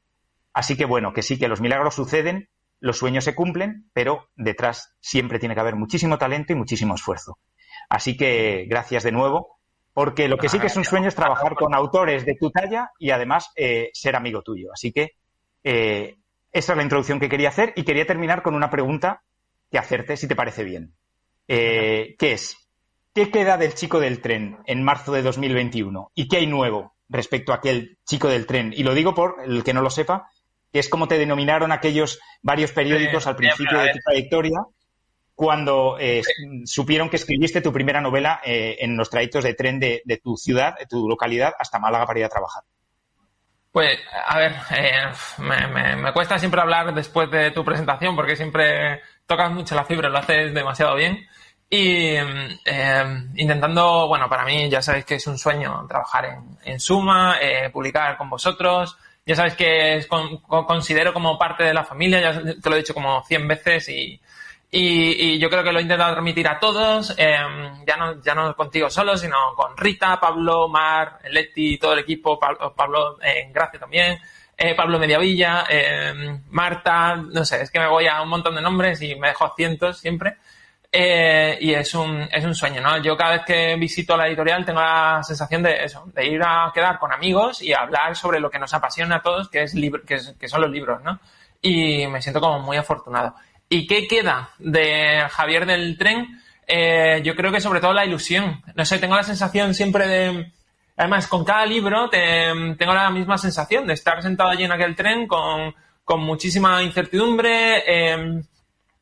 Así que bueno, que sí, que los milagros suceden, los sueños se cumplen, pero detrás siempre tiene que haber muchísimo talento y muchísimo esfuerzo. Así que gracias de nuevo porque lo que sí que es un sueño es trabajar con autores de tu talla y además eh, ser amigo tuyo. Así que eh, esa es la introducción que quería hacer y quería terminar con una pregunta que hacerte, si te parece bien. Eh, ¿Qué es? ¿Qué queda del chico del tren en marzo de 2021? ¿Y qué hay nuevo respecto a aquel chico del tren? Y lo digo por el que no lo sepa, que es como te denominaron aquellos varios periódicos al principio de tu trayectoria cuando eh, supieron que escribiste tu primera novela eh, en los trayectos de tren de, tu ciudad, de tu localidad, hasta Málaga para ir a trabajar? Pues, a ver, eh, me, cuesta siempre hablar después de tu presentación porque siempre tocas mucho la fibra, lo haces demasiado bien. Y intentando, bueno, para mí ya sabéis que es un sueño trabajar en, Suma, publicar con vosotros. Ya sabéis que considero como parte de la familia, ya te lo he dicho como 100 veces y, y, yo creo que lo he intentado transmitir a todos, em, ya, no, ya no contigo solo, sino con Rita, Pablo, Mar, Leti, todo el equipo, Pablo, Pablo en Gracia también, eh, Pablo Mediavilla, eh, Marta, no sé, es que me voy a un montón de nombres y me dejo cientos siempre. Eh, y es un, es un sueño, ¿no? Yo cada vez que visito la editorial tengo la sensación de eso, de ir a quedar con amigos y hablar sobre lo que nos apasiona a todos, que, es, que, que son los libros, ¿no? Y me siento como muy afortunado. ¿Y qué queda de Javier del tren? Yo creo que sobre todo la ilusión. No sé, tengo la sensación siempre de... Además, con cada libro tengo la misma sensación de estar sentado allí en aquel tren con, muchísima incertidumbre, em,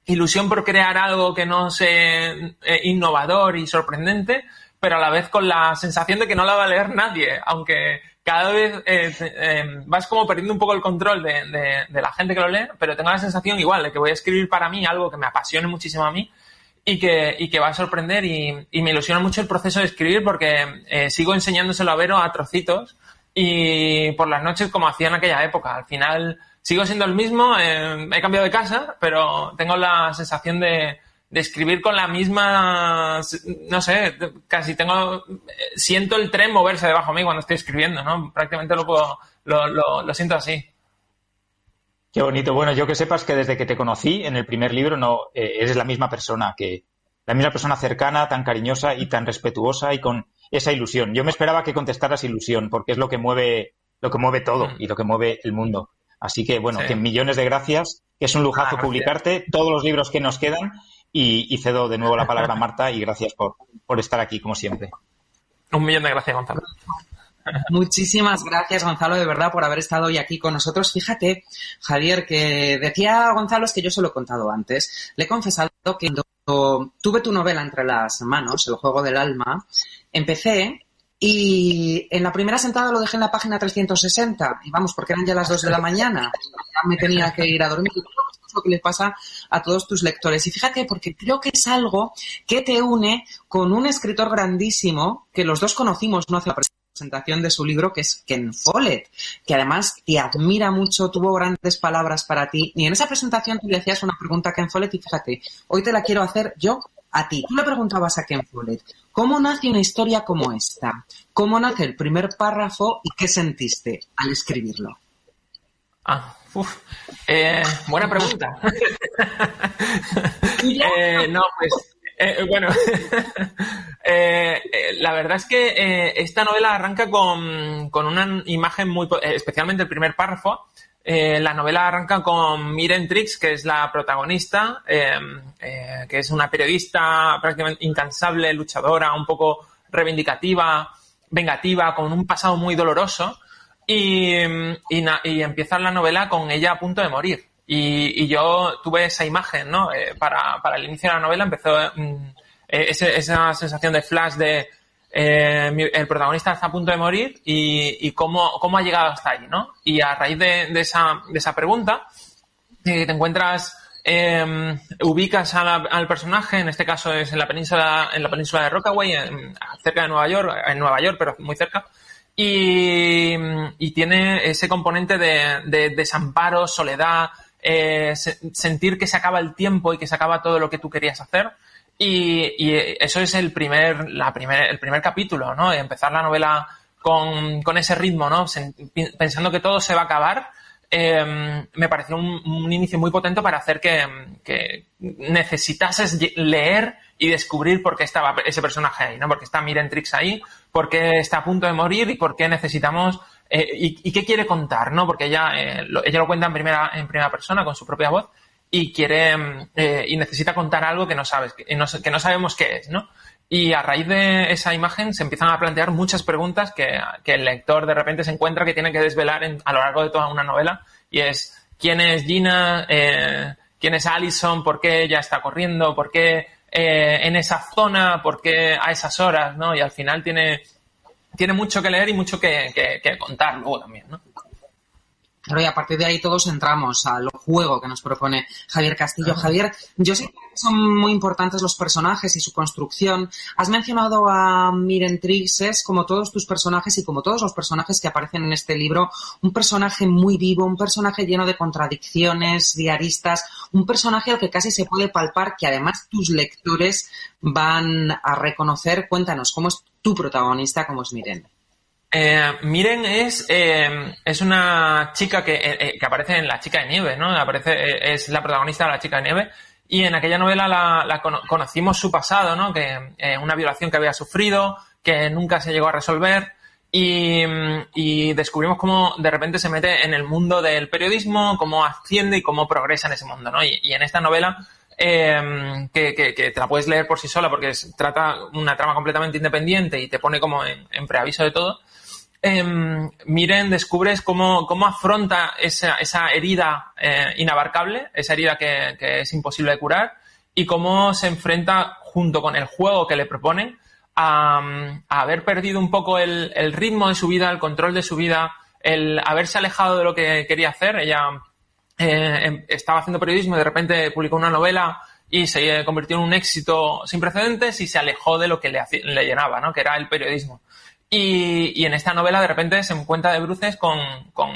ilusión por crear algo que no sea eh, innovador y sorprendente, pero a la vez con la sensación de que no la va a leer nadie, aunque cada vez eh, eh, vas como perdiendo un poco el control de, la gente que lo lee, pero tengo la sensación igual de que voy a escribir para mí algo que me apasione muchísimo a mí y que, y que va a sorprender y, me ilusiona mucho el proceso de escribir porque eh, sigo enseñándoselo a Vero a trocitos y por las noches como hacía en aquella época. Al final sigo siendo el mismo, he cambiado de casa, pero tengo la sensación de, de escribir con la misma, no sé, casi tengo, siento el tren moverse debajo de mí cuando estoy escribiendo, ¿no? Prácticamente lo puedo, lo, lo, siento así. Qué bonito. Bueno, yo que sepas que desde que te conocí en el primer libro no eh, eres la misma persona, que la misma persona cercana, tan cariñosa y tan respetuosa y con esa ilusión. Yo me esperaba que contestaras ilusión, porque es lo que mueve, lo que mueve todo mm. y lo que mueve el mundo. Así que bueno, que millones de gracias, que es un lujazo ah, publicarte todos los libros que nos quedan y, cedo de nuevo la palabra a Marta y gracias por, por estar aquí, como siempre. Un millón de gracias, Gonzalo. Muchísimas gracias, Gonzalo, de verdad, por haber estado hoy aquí con nosotros. Fíjate, Javier, que decía Gonzalo, es que yo se lo he contado antes. Le he confesado que cuando tuve tu novela entre las manos, El juego del alma, empecé y en la primera sentada lo dejé en la página 360. Y vamos, porque eran ya las 2 de la mañana. Ya me tenía que ir a dormir lo que les pasa a todos tus lectores. Y fíjate, porque creo que es algo que te une con un escritor grandísimo que los dos conocimos no hace presentación de su libro, que es Ken Follett, que además te admira mucho, tuvo grandes palabras para ti. Y en esa presentación tú le hacías una pregunta a Ken Follett y fíjate, hoy te la quiero hacer yo a ti. Tú le preguntabas a Ken Follett, ¿cómo nace una historia como esta? ¿Cómo nace el primer párrafo y qué sentiste al escribirlo? Ah, eh, buena pregunta. Eh, no, pues eh, bueno, la verdad es que esta novela arranca con, con, una imagen muy, especialmente el primer párrafo, eh, la novela arranca con Miren Trix, que es la protagonista, em, eh, que es una periodista prácticamente incansable, luchadora, un poco reivindicativa, vengativa, con un pasado muy doloroso. Y, empieza la novela con ella a punto de morir. Y, yo tuve esa imagen, ¿no? Eh, para, para, el inicio de la novela empezó mm, esa sensación de flash de eh, el protagonista está a punto de morir y, cómo, cómo, ha llegado hasta ahí, ¿no? Y a raíz de, esa, de esa, pregunta, eh, te encuentras, em, ubicas al personaje, en este caso es en la península, en la península de Rockaway, cerca de Nueva York, en Nueva York, pero muy cerca, y, tiene ese componente de, desamparo, soledad, eh, sentir que se acaba el tiempo y que se acaba todo lo que tú querías hacer y, eso es el primer, la primer, el primer capítulo, ¿no? Empezar la novela con, con ese ritmo, ¿no? Pensando que todo se va a acabar, em, me pareció un, inicio muy potente para hacer que, que, necesitases leer y descubrir por qué estaba ese personaje ahí, ¿no? Porque está Miren Trix ahí, por qué está a punto de morir y por qué necesitamos eh, y, qué quiere contar, ¿no? Porque ella, eh, lo, ella lo cuenta en primera, en primera persona con su propia voz y quiere eh, y necesita contar algo que no sabes, que no, que no sabemos qué es, ¿no? Y a raíz de esa imagen se empiezan a plantear muchas preguntas que, que el lector de repente se encuentra que tiene que desvelar a lo largo de toda una novela y es quién es Gina, eh, quién es Allison, por qué ella está corriendo, por qué eh, en esa zona, por qué a esas horas, ¿no? Y al final tiene, tiene mucho que leer y mucho que, que, que contar luego también, ¿no? Claro, y a partir de ahí todos entramos al juego que nos propone Javier Castillo. Javier, yo sé que son muy importantes los personajes y su construcción. Has mencionado a Miren Trixes como todos tus personajes y como todos los personajes que aparecen en este libro. Un personaje muy vivo, un personaje lleno de contradicciones, diaristas, un personaje al que casi se puede palpar que además tus lectores van a reconocer. Cuéntanos, ¿cómo es tu protagonista, cómo es Miren? Eh, Miren es, eh, es una chica que, eh, que, aparece en La chica de nieve, ¿no? Aparece, es la protagonista de La chica de nieve. Y en aquella novela la, conocimos su pasado, ¿no? Que una violación que había sufrido, que nunca se llegó a resolver. Y, y, descubrimos cómo de repente se mete en el mundo del periodismo, cómo asciende y cómo progresa en ese mundo, ¿no? Y, en esta novela, que, que, que, te la puedes leer por sí sola porque trata una trama completamente independiente y te pone como en, en preaviso de todo, Em, miren, descubres cómo, cómo afronta esa, esa herida eh, inabarcable, esa herida que, es imposible de curar, y cómo se enfrenta junto con el juego que le proponen a, haber perdido un poco el, ritmo de su vida, el control de su vida, el haberse alejado de lo que quería hacer. Ella eh, em, estaba haciendo periodismo y de repente publicó una novela y se convirtió en un éxito sin precedentes y se alejó de lo que le, le llenaba, ¿no? que era el periodismo. Y, en esta novela de repente se encuentra de bruces con,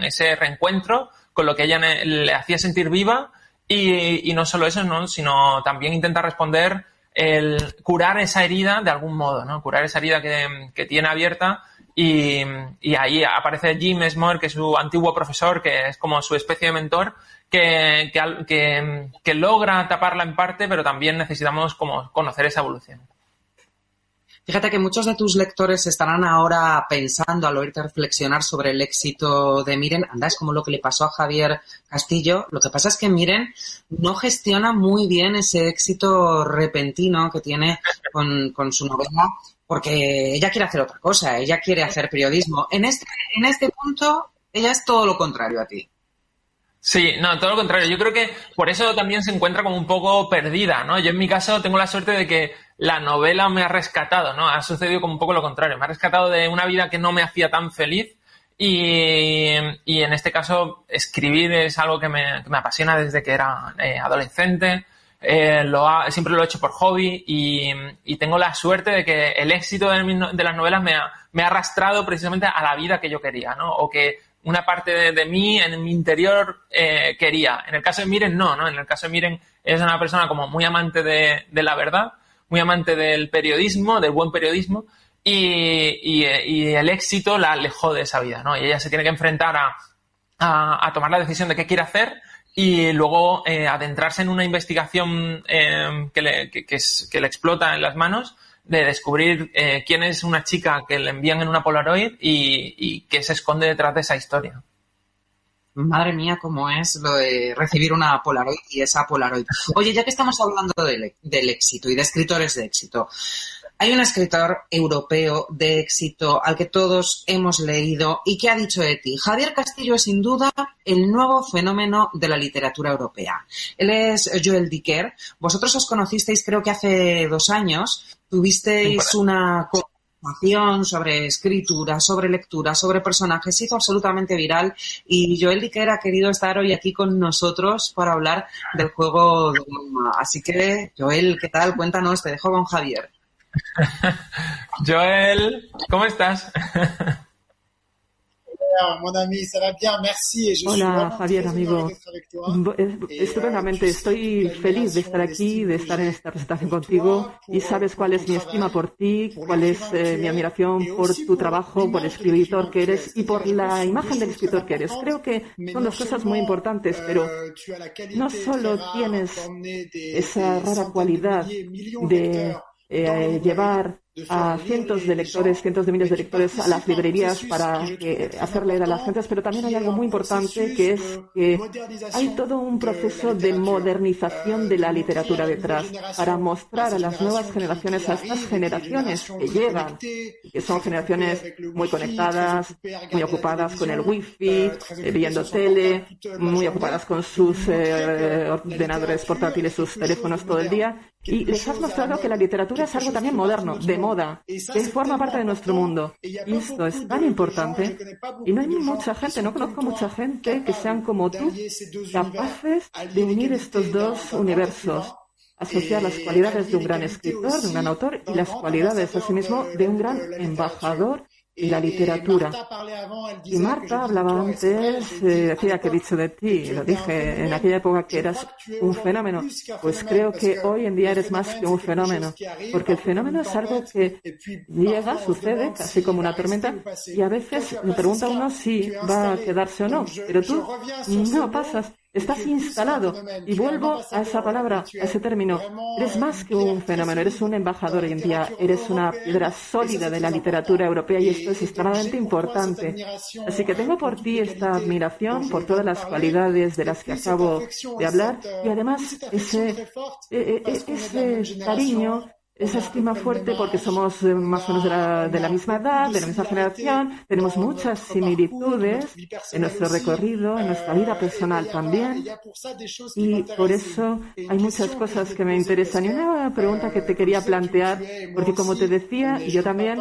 ese reencuentro, con lo que ella le hacía sentir viva y, no solo eso, ¿no? sino también intenta responder el curar esa herida de algún modo, ¿no? Curar esa herida que, tiene abierta y, ahí aparece Jim Esmore, que es su antiguo profesor, que es como su especie de mentor, que, que, que logra taparla en parte, pero también necesitamos como conocer esa evolución. Fíjate que muchos de tus lectores estarán ahora pensando al oírte reflexionar sobre el éxito de Miren. Anda, es como lo que le pasó a Javier Castillo. Lo que pasa es que Miren no gestiona muy bien ese éxito repentino que tiene con, su novela porque ella quiere hacer otra cosa, ella quiere hacer periodismo. En este, en este punto, ella es todo lo contrario a ti. Sí, no, todo lo contrario. Yo creo que por eso también se encuentra como un poco perdida, ¿no? Yo en mi caso tengo la suerte de que la novela me ha rescatado, ¿no? Ha sucedido como un poco lo contrario. Me ha rescatado de una vida que no me hacía tan feliz y, en este caso escribir es algo que me, apasiona desde que era eh, adolescente. Eh, lo siempre lo he hecho por hobby y, tengo la suerte de que el éxito de, las novelas me ha, me ha arrastrado precisamente a la vida que yo quería, ¿no? O que una parte de, mí en mi interior eh, quería. En el caso de Miren, no, ¿no? En el caso de Miren es una persona como muy amante de, la verdad, muy amante del periodismo, del buen periodismo, y, el éxito la alejó de esa vida, ¿no? Y ella se tiene que enfrentar a, a, tomar la decisión de qué quiere hacer y luego eh, adentrarse en una investigación eh, que, le, que, le explota en las manos de descubrir eh, quién es una chica que le envían en una Polaroid y, y qué se esconde detrás de esa historia. Madre mía, cómo es lo de recibir una Polaroid y esa Polaroid. Oye, ya que estamos hablando del, del éxito y de escritores de éxito, hay un escritor europeo de éxito al que todos hemos leído y que ha dicho de ti, Javier Castillo es sin duda el nuevo fenómeno de la literatura europea. Él es Joel Dicker. Vosotros os conocisteis creo que hace dos años. Tuvisteis una sobre escritura, sobre lectura, sobre personajes, se hizo absolutamente viral y Joel Dicker ha querido estar hoy aquí con nosotros para hablar del juego de Así que, Joel, ¿qué tal? Cuéntanos, te dejo con Javier. Joel, ¿cómo estás? Hola, Javier, amigo. Estupendamente, estoy feliz de estar aquí, de estar en esta presentación contigo y sabes cuál es mi estima por ti, cuál es eh, mi admiración por tu trabajo, por el escritor que eres y por la imagen del escritor que eres. Creo que son dos cosas muy importantes, pero no solo tienes esa rara cualidad de eh, llevar a cientos de lectores, cientos de miles de lectores a las librerías para hacer leer a las gentes, pero también hay algo muy importante que es que hay todo un proceso de modernización de la literatura detrás para mostrar a las nuevas generaciones, a estas generaciones que llegan, que son generaciones muy conectadas, muy ocupadas con el wifi, eh, viendo tele, muy ocupadas con sus eh, ordenadores portátiles, sus teléfonos todo el día, y les has mostrado que la literatura es algo también moderno, de moda, que forma parte de nuestro mundo. Y esto es tan importante. Y no hay mucha gente, no conozco mucha gente que sean como tú, capaces de unir estos dos universos asociar las cualidades de un gran escritor, de un gran autor, y las cualidades, asimismo, de un gran embajador la literatura. Y Marta hablaba antes, eh, decía que he dicho de ti, lo dije en aquella época que eras un fenómeno. Pues creo que hoy en día eres más que un fenómeno, porque el fenómeno es algo que llega, sucede, casi como una tormenta, y a veces me pregunta uno si va a quedarse o no, pero tú no pasas. Estás instalado. Y vuelvo a esa palabra, a ese término. Eres más que un fenómeno, eres un embajador hoy en día, eres una piedra sólida de la literatura europea y esto es extremadamente importante. Así que tengo por ti esta admiración por todas las cualidades de las que acabo de hablar y además ese, eh, eh, ese cariño esa estima fuerte porque somos eh, más o menos de la, de la, misma edad, de la misma generación, tenemos muchas similitudes en nuestro recorrido, en nuestra vida personal también. Y por eso hay muchas cosas que me interesan. Y una pregunta que te quería plantear, porque como te decía, yo también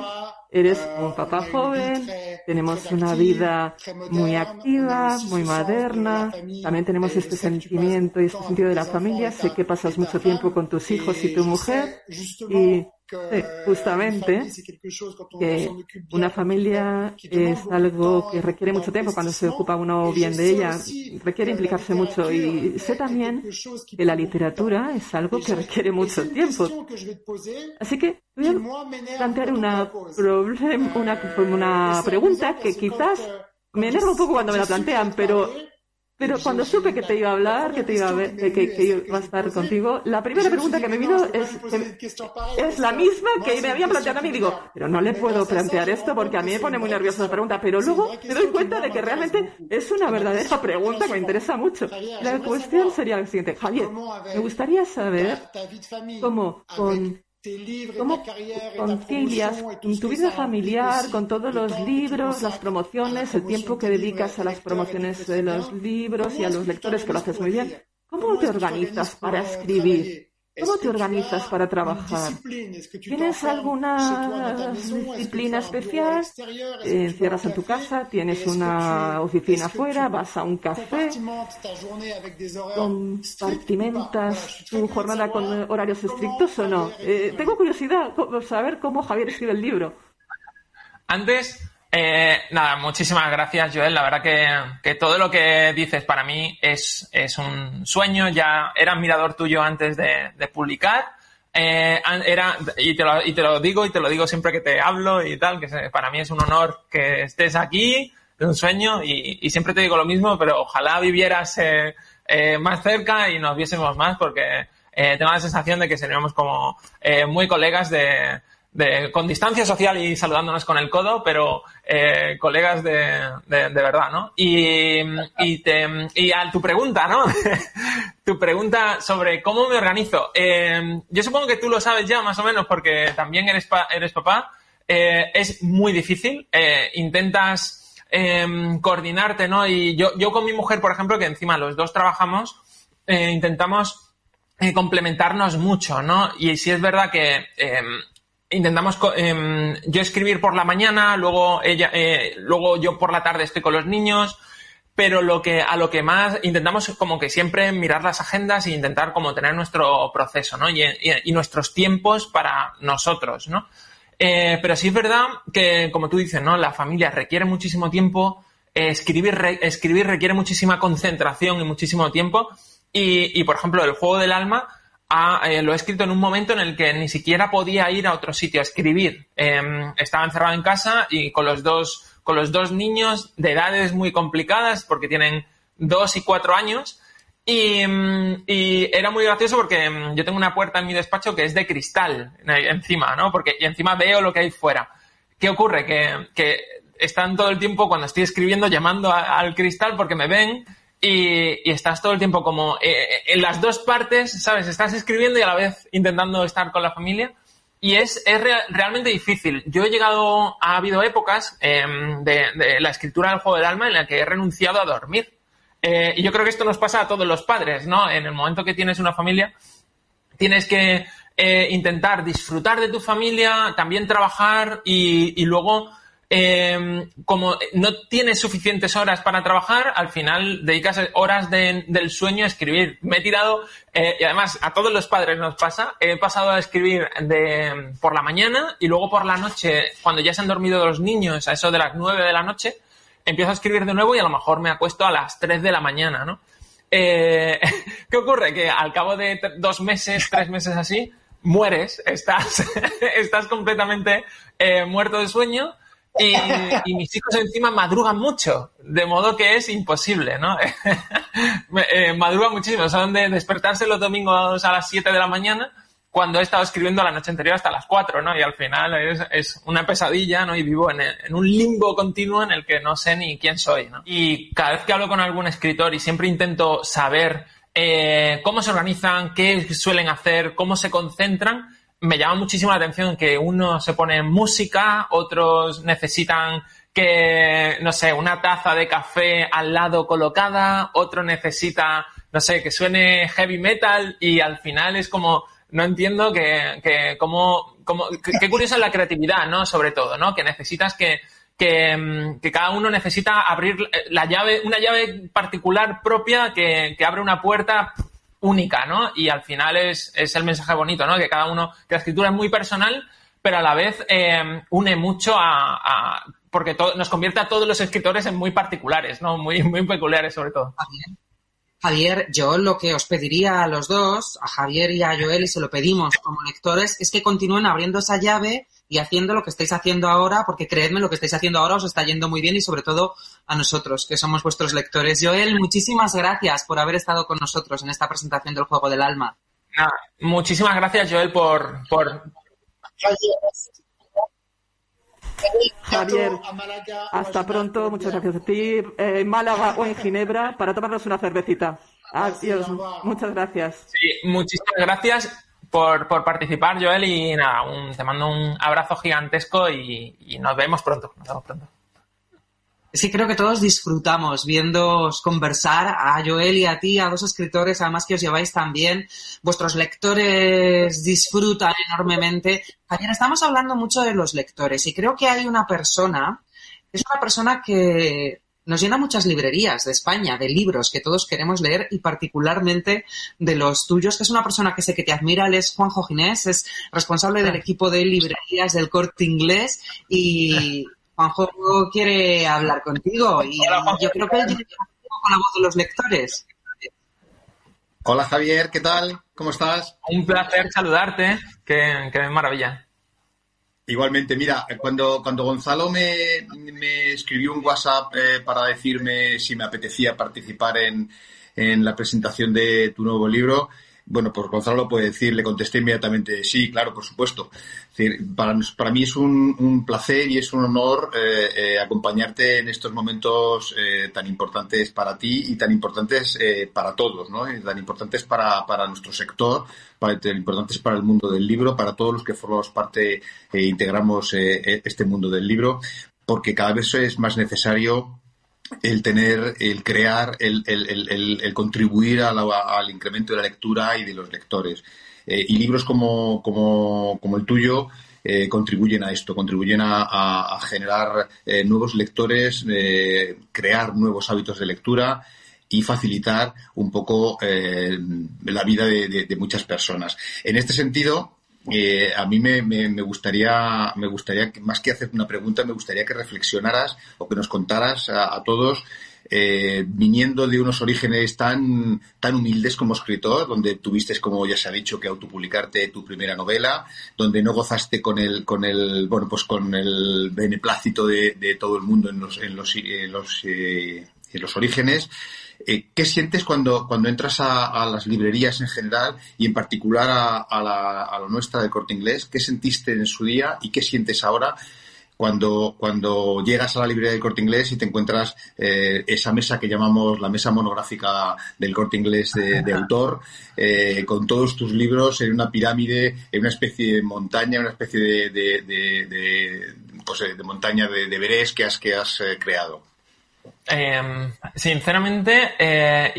Eres un papá joven, tenemos una vida muy activa, muy moderna, también tenemos este sentimiento y este sentido de la familia. Sé que pasas mucho tiempo con tus hijos y tu mujer y justamente que una familia es algo que requiere mucho tiempo cuando se ocupa uno bien de ella, requiere implicarse mucho y sé también que la literatura es algo que requiere mucho tiempo. Así que voy a plantear una, una, una pregunta que quizás me enerva un poco cuando me la plantean, pero pero cuando supe que te iba a hablar, que te iba a ver, que, iba a estar contigo, la primera pregunta que me vino es, es la misma que me habían planteado a mí. Digo, pero no le puedo plantear esto porque a mí me pone muy nerviosa la pregunta. Pero luego me doy cuenta de que realmente es una verdadera pregunta que me interesa mucho. La cuestión sería la siguiente. Javier, me gustaría saber cómo con ¿Cómo concilias tu vida familiar con todos los libros, las promociones, el tiempo que dedicas a las promociones de los libros y a los lectores, que lo haces muy bien? ¿Cómo te organizas para escribir? ¿Cómo te organizas para trabajar? ¿Tienes alguna disciplina especial? ¿Te encierras en tu casa? ¿Tienes una oficina afuera? ¿Vas a un café? ¿Compartimentas tu jornada con horarios estrictos o no? Eh, tengo curiosidad por saber cómo Javier escribe el libro. Antes eh, nada, muchísimas gracias, Joel. La verdad que, todo lo que dices para mí es, es, un sueño. Ya era admirador tuyo antes de, publicar. eh, era, y te, lo, y te lo digo y te lo digo siempre que te hablo y tal, que para mí es un honor que estés aquí, es un sueño y, siempre te digo lo mismo, pero ojalá vivieras eh, eh, más cerca y nos viésemos más porque tengo la sensación de que seríamos como muy colegas de, con distancia social y saludándonos con el codo, pero eh, colegas de, de, verdad, ¿no? Y, te, y a tu pregunta, ¿no? tu pregunta sobre cómo me organizo. Eh, yo supongo que tú lo sabes ya más o menos porque también eres, eres papá. Eh, es muy difícil. Eh, intentas em, coordinarte, ¿no? Y yo, yo con mi mujer, por ejemplo, que encima los dos trabajamos, intentamos complementarnos mucho, ¿no? Y si es verdad que em, intentamos eh, yo escribir por la mañana, luego ella, eh, luego yo por la tarde estoy con los niños, pero lo que a lo que más intentamos como que siempre mirar las agendas e intentar como tener nuestro proceso, ¿no? Y, y, nuestros tiempos para nosotros, ¿no? Eh, pero sí es verdad que, como tú dices, ¿no? La familia requiere muchísimo tiempo, escribir, escribir requiere muchísima concentración y muchísimo tiempo. Y, y, por ejemplo, el juego del alma, eh, lo he escrito en un momento en el que ni siquiera podía ir a otro sitio a escribir. Em, estaba encerrado en casa y con los dos, con los dos niños de edades muy complicadas porque tienen dos y cuatro años. Y, mm, era muy gracioso porque mm, yo tengo una puerta en mi despacho que es de cristal encima, ¿no? Porque, y encima veo lo que hay fuera. ¿Qué ocurre? Que, que están todo el tiempo cuando estoy escribiendo llamando al cristal porque me ven y, estás todo el tiempo como eh, eh, en las dos partes, ¿sabes? Estás escribiendo y a la vez intentando estar con la familia. Y es, es realmente difícil. Yo he llegado, ha habido épocas em, de, la escritura del juego del alma en la que he renunciado a dormir. Eh, y yo creo que esto nos pasa a todos los padres, ¿no? En el momento que tienes una familia, tienes que intentar disfrutar de tu familia, también trabajar y, y luego eh, como no tienes suficientes horas para trabajar, al final dedicas horas del sueño a escribir. Me he tirado, eh, y además a todos los padres nos pasa, he pasado a escribir por la mañana y luego por la noche, cuando ya se han dormido los niños, a eso de las nueve de la noche, empiezo a escribir de nuevo y a lo mejor me acuesto a las tres de la mañana, ¿no? Eh, ¿Qué ocurre? Que al cabo de dos meses, tres meses así, mueres, estás, estás completamente eh, muerto de sueño y, mis hijos encima madrugan mucho, de modo que es imposible, ¿no? eh, madrugan muchísimo, son de despertarse los domingos a las 7 de la mañana cuando he estado escribiendo la noche anterior hasta las 4, ¿no? Y al final es, una pesadilla, ¿no? Y vivo en, en, un limbo continuo en el que no sé ni quién soy, ¿no? Y cada vez que hablo con algún escritor y siempre intento saber eh, cómo se organizan, qué suelen hacer, cómo se concentran, me llama muchísimo la atención que uno se pone música, otros necesitan que, no sé, una taza de café al lado colocada, otro necesita, no sé, que suene heavy metal y al final es como, no entiendo que, que como, como, qué curiosa es la creatividad, ¿no? Sobre todo, ¿no? Que necesitas que, que, que, cada uno necesita abrir la llave, una llave particular propia que, que abre una puerta única, ¿no? Y al final es, es el mensaje bonito, ¿no? Que cada uno, que la escritura es muy personal, pero a la vez eh, une mucho a, porque nos convierte a todos los escritores en muy particulares, ¿no? Muy, muy peculiares sobre todo. Javier, yo lo que os pediría a los dos, a Javier y a Joel, y se lo pedimos como lectores, es que continúen abriendo esa llave y haciendo lo que estáis haciendo ahora, porque creedme, lo que estáis haciendo ahora os está yendo muy bien y sobre todo a nosotros, que somos vuestros lectores. Joel, muchísimas gracias por haber estado con nosotros en esta presentación del Juego del Alma. muchísimas gracias, Joel, por... por... Javier, hasta pronto, muchas gracias a ti, eh, en Málaga o en Ginebra, para tomarnos una cervecita. Adiós, muchas gracias. Sí, muchísimas gracias por, por participar, Joel, y nada, un, te mando un abrazo gigantesco y, y nos vemos pronto. Nos vemos pronto. Sí, creo que todos disfrutamos viéndoos conversar a Joel y a ti, a dos escritores, además que os lleváis también. Vuestros lectores disfrutan enormemente. Javier, estamos hablando mucho de los lectores y creo que hay una persona, es una persona que nos llena muchas librerías de España, de libros que todos queremos leer y particularmente de los tuyos, que es una persona que sé que te admira, él es Juanjo Ginés, es responsable del equipo de librerías del corte inglés y Juanjo quiere hablar contigo y yo creo que él tiene que con la voz de los lectores. Hola Javier, ¿qué tal? ¿Cómo estás? Un placer saludarte, qué, qué maravilla. Igualmente, mira, cuando, cuando Gonzalo me, me escribió un WhatsApp eh, para decirme si me apetecía participar en, en la presentación de tu nuevo libro, bueno, pues Gonzalo lo puede decir, le contesté inmediatamente, sí, claro, por supuesto. para, para mí es un, placer y es un honor eh, eh, acompañarte en estos momentos eh, tan importantes para ti y tan importantes para todos, ¿no? Tan importantes para, para nuestro sector, para, tan importantes para el mundo del libro, para todos los que formamos parte e integramos este mundo del libro, porque cada vez es más necesario el tener, el crear, el, el, el, contribuir al incremento de la lectura y de los lectores. Eh, y libros como, como, como el tuyo eh, contribuyen a esto, contribuyen a, generar eh, nuevos lectores, crear nuevos hábitos de lectura y facilitar un poco la vida de, muchas personas. En este sentido, eh, a mí me, me, gustaría, me gustaría, más que hacer una pregunta, me gustaría que reflexionaras o que nos contaras a, todos, eh, viniendo de unos orígenes tan, tan humildes como escritor, donde tuviste, como ya se ha dicho, que autopublicarte tu primera novela, donde no gozaste con el, con el, bueno, pues con el beneplácito de, todo el mundo en los, en los, en los, eh, los orígenes. Eh, ¿Qué sientes cuando, cuando entras a, las librerías en general y en particular a, la, nuestra de corte inglés? ¿Qué sentiste en su día y qué sientes ahora cuando, cuando llegas a la librería del corte inglés y te encuentras eh, esa mesa que llamamos la mesa monográfica del corte inglés de, autor, eh, con todos tus libros en una pirámide, en una especie de montaña, una especie de, de, de, pues, montaña de, deberes que has, que has creado? Eh, sinceramente, eh,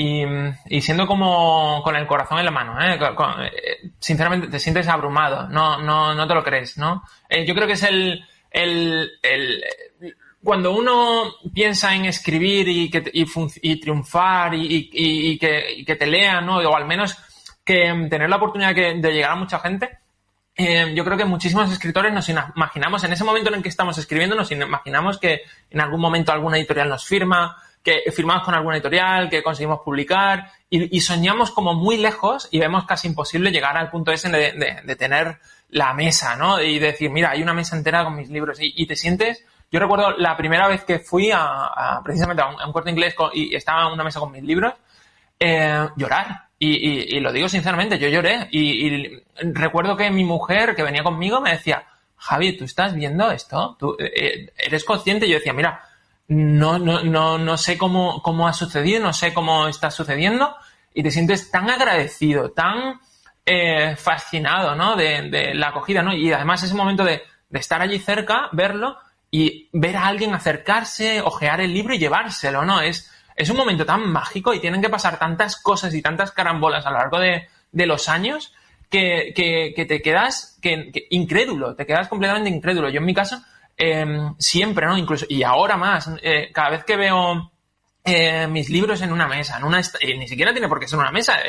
y, siendo como con el corazón en la mano, ¿eh? eh, sinceramente te sientes abrumado, no, no, no te lo crees, ¿no? Eh, yo creo que es el, el, el, cuando uno piensa en escribir y, que, y, y triunfar y, y, que, que, te lean, ¿no? O al menos que tener la oportunidad de llegar a mucha gente, eh, yo creo que muchísimos escritores nos imaginamos, en ese momento en el que estamos escribiendo, nos imaginamos que en algún momento alguna editorial nos firma, que firmamos con alguna editorial, que conseguimos publicar y, soñamos como muy lejos y vemos casi imposible llegar al punto ese de, tener la mesa, ¿no? Y decir, mira, hay una mesa entera con mis libros y, te sientes... Yo recuerdo la primera vez que fui a, precisamente a un, corte inglés y estaba en una mesa con mis libros, eh, llorar y, lo digo sinceramente, yo lloré. Y, recuerdo que mi mujer que venía conmigo me decía, Javi, ¿tú estás viendo esto? ¿Tú eh, eh, eres consciente? Y yo decía, mira, no, no, no, no sé cómo, cómo ha sucedido, no sé cómo está sucediendo. Y te sientes tan agradecido, tan eh, fascinado, ¿no? De, la acogida, ¿no? Y además ese momento de, de estar allí cerca, verlo y ver a alguien acercarse, ojear el libro y llevárselo, ¿no? Es, es un momento tan mágico y tienen que pasar tantas cosas y tantas carambolas a lo largo de, los años que, te quedas que, incrédulo, te quedas completamente incrédulo. Yo en mi caso, em, siempre, ¿no? Incluso, y ahora más, eh, cada vez que veo eh, mis libros en una mesa, en una eh, ni siquiera tiene por qué ser una mesa,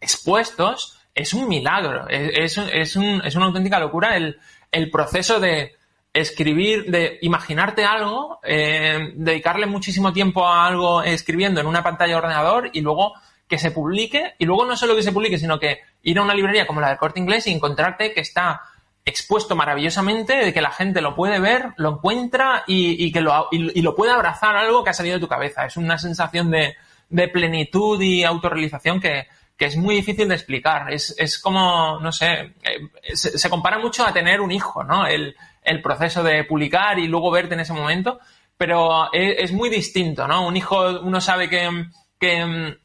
expuestos, es un milagro, es, es, un, es una auténtica locura el, el proceso de, escribir, de imaginarte algo, eh, dedicarle muchísimo tiempo a algo escribiendo en una pantalla de ordenador y luego que se publique, y luego no solo que se publique, sino que ir a una librería como la del corte inglés y encontrarte que está expuesto maravillosamente, de que la gente lo puede ver, lo encuentra y, que lo, y, lo puede abrazar algo que ha salido de tu cabeza. Es una sensación de, de plenitud y autorrealización que, que es muy difícil de explicar. Es, es como, no sé, eh, se, se, compara mucho a tener un hijo, ¿no? El, el proceso de publicar y luego verte en ese momento, pero es, muy distinto, ¿no? Un hijo, uno sabe que, que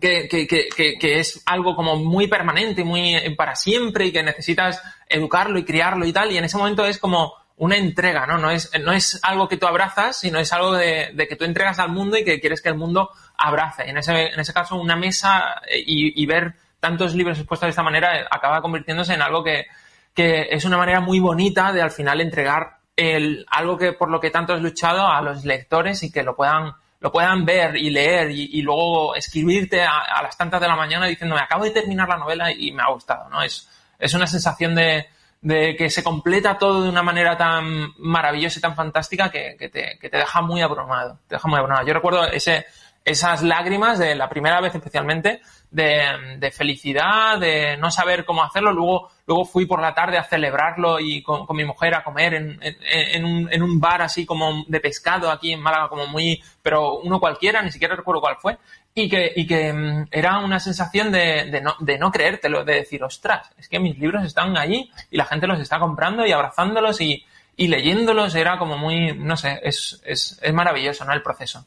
que, que, que, que, es algo como muy permanente, muy para siempre y que necesitas educarlo y criarlo y tal, y en ese momento es como una entrega, ¿no? No es, no es algo que tú abrazas, sino es algo de, que tú entregas al mundo y que quieres que el mundo abrace. En ese, en ese caso, una mesa y ver tantos libros expuestos de esta manera acaba convirtiéndose en algo que, que es una manera muy bonita de al final entregar el, algo que por lo que tanto has luchado a los lectores y que lo puedan lo puedan ver y leer y, luego escribirte a, las tantas de la mañana diciendo me acabo de terminar la novela y me ha gustado, ¿no? Es, es una sensación de, de que se completa todo de una manera tan maravillosa y tan fantástica que, que, te, que te deja muy abrumado. Te deja muy abrumado. Yo recuerdo ese, esas lágrimas de la primera vez especialmente, de, felicidad, de no saber cómo hacerlo. Luego, luego fui por la tarde a celebrarlo y con, mi mujer a comer en, en, un, en un bar así como de pescado aquí en Málaga, como muy, pero uno cualquiera, ni siquiera recuerdo cuál fue. Y que, y que mm, era una sensación de, de, no, de no creértelo, de decir, ostras, es que mis libros están allí y la gente los está comprando y abrazándolos y, y leyéndolos era como muy, no sé, es, es, es maravilloso, ¿no? El proceso.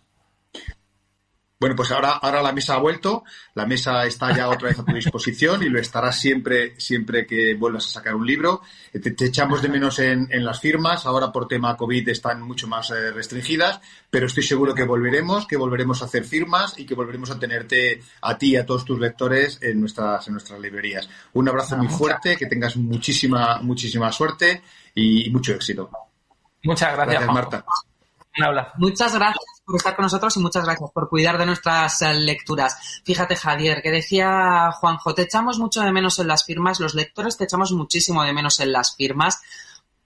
Bueno, pues ahora, ahora la mesa ha vuelto, la mesa está ya otra vez a tu disposición y lo estará siempre, siempre que vuelvas a sacar un libro. Eh, te, echamos de menos en, en, las firmas, ahora por tema COVID están mucho más eh, restringidas, pero estoy seguro que volveremos, que volveremos a hacer firmas y que volveremos a tenerte a ti y a todos tus lectores en nuestras, en nuestras librerías. Un abrazo muy fuerte, que tengas muchísima, muchísima suerte y mucho éxito. Muchas gracias, gracias Marta. Muchas gracias por estar con nosotros y muchas gracias por cuidar de nuestras eh, lecturas. Fíjate, Javier, que decía Juanjo, te echamos mucho de menos en las firmas, los lectores te echamos muchísimo de menos en las firmas.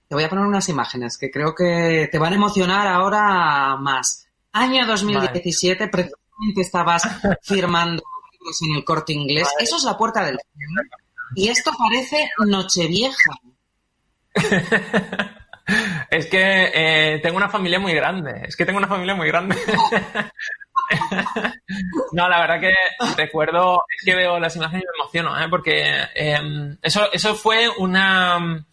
Te voy a poner unas imágenes que creo que te van a emocionar ahora más. Año 2017, precisamente estabas firmando libros en el corte inglés. Eso es la puerta del Y esto parece Nochevieja. Es que eh, tengo una familia muy grande. Es que tengo una familia muy grande. no, la verdad que recuerdo, es que veo las imágenes y me emociono, ¿eh? porque em, eso, eso fue una,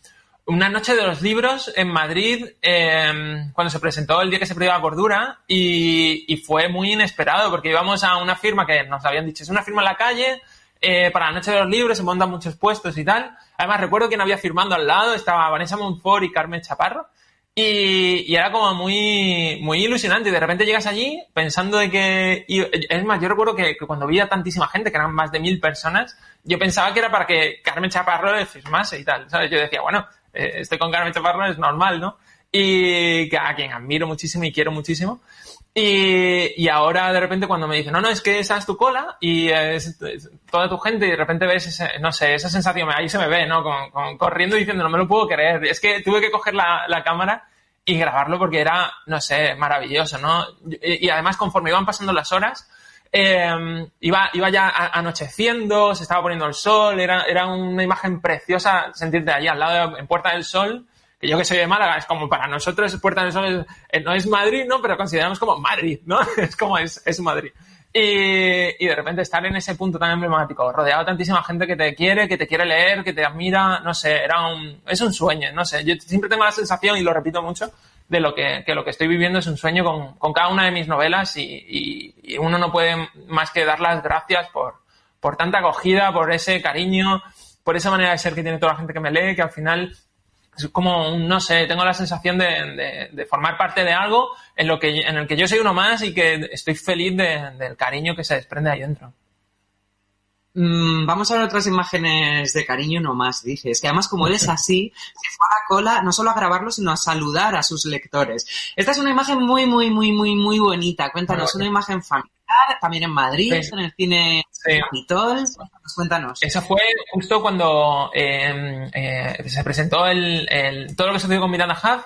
una noche de los libros en Madrid em, cuando se presentó el día que se la Cordura y, y fue muy inesperado porque íbamos a una firma que nos habían dicho, es una firma en la calle, eh, para la Noche de los Libros, se montan muchos puestos y tal. Además, recuerdo quién había firmando al lado, estaba Vanessa Monfort y Carmen Chaparro. Y, era como muy, muy ilusionante. Y de repente llegas allí pensando de que. es más, yo recuerdo que, cuando vi a tantísima gente, que eran más de mil personas, yo pensaba que era para que Carmen Chaparro firmase y tal. ¿sabes? Yo decía, bueno, eh, estoy con Carmen Chaparro, es normal, ¿no? Y a quien admiro muchísimo y quiero muchísimo. Y, ahora de repente cuando me dicen, no, no, es que esa es tu cola y es, toda tu gente y de repente ves, ese, no sé, esa sensación, ahí se me ve, ¿no? Con, corriendo diciendo, no me lo puedo creer. Es que tuve que coger la, cámara y grabarlo porque era, no sé, maravilloso, ¿no? Y, además conforme iban pasando las horas, em, iba, iba ya anocheciendo, se estaba poniendo el sol, era, era una imagen preciosa sentirte allí al lado en Puerta del Sol que yo que soy de Málaga, es como para nosotros Puerta del Sol eh, no es Madrid, ¿no? Pero consideramos como Madrid, ¿no? Es como es, es Madrid. Y, y, de repente estar en ese punto tan emblemático, rodeado de tantísima gente que te quiere, que te quiere leer, que te admira, no sé, era un, es un sueño, no sé. Yo siempre tengo la sensación, y lo repito mucho, de lo que, que lo que estoy viviendo es un sueño con, con cada una de mis novelas y, y, uno no puede más que dar las gracias por, por tanta acogida, por ese cariño, por esa manera de ser que tiene toda la gente que me lee, que al final es como, no sé, tengo la sensación de, formar parte de algo en, lo que, en el que yo soy uno más y que estoy feliz del cariño que se desprende ahí dentro. Mm, vamos a ver otras imágenes de cariño no más, dices. Que además, como eres así, se fue a la cola no solo a grabarlo, sino a saludar a sus lectores. Esta es una imagen muy, muy, muy, muy, muy bonita. Cuéntanos, una imagen familiar, también en Madrid, en el cine Capitol. Cuéntanos. Esa fue justo cuando em, eh, se presentó el, todo lo que sucedió con Miranda Huff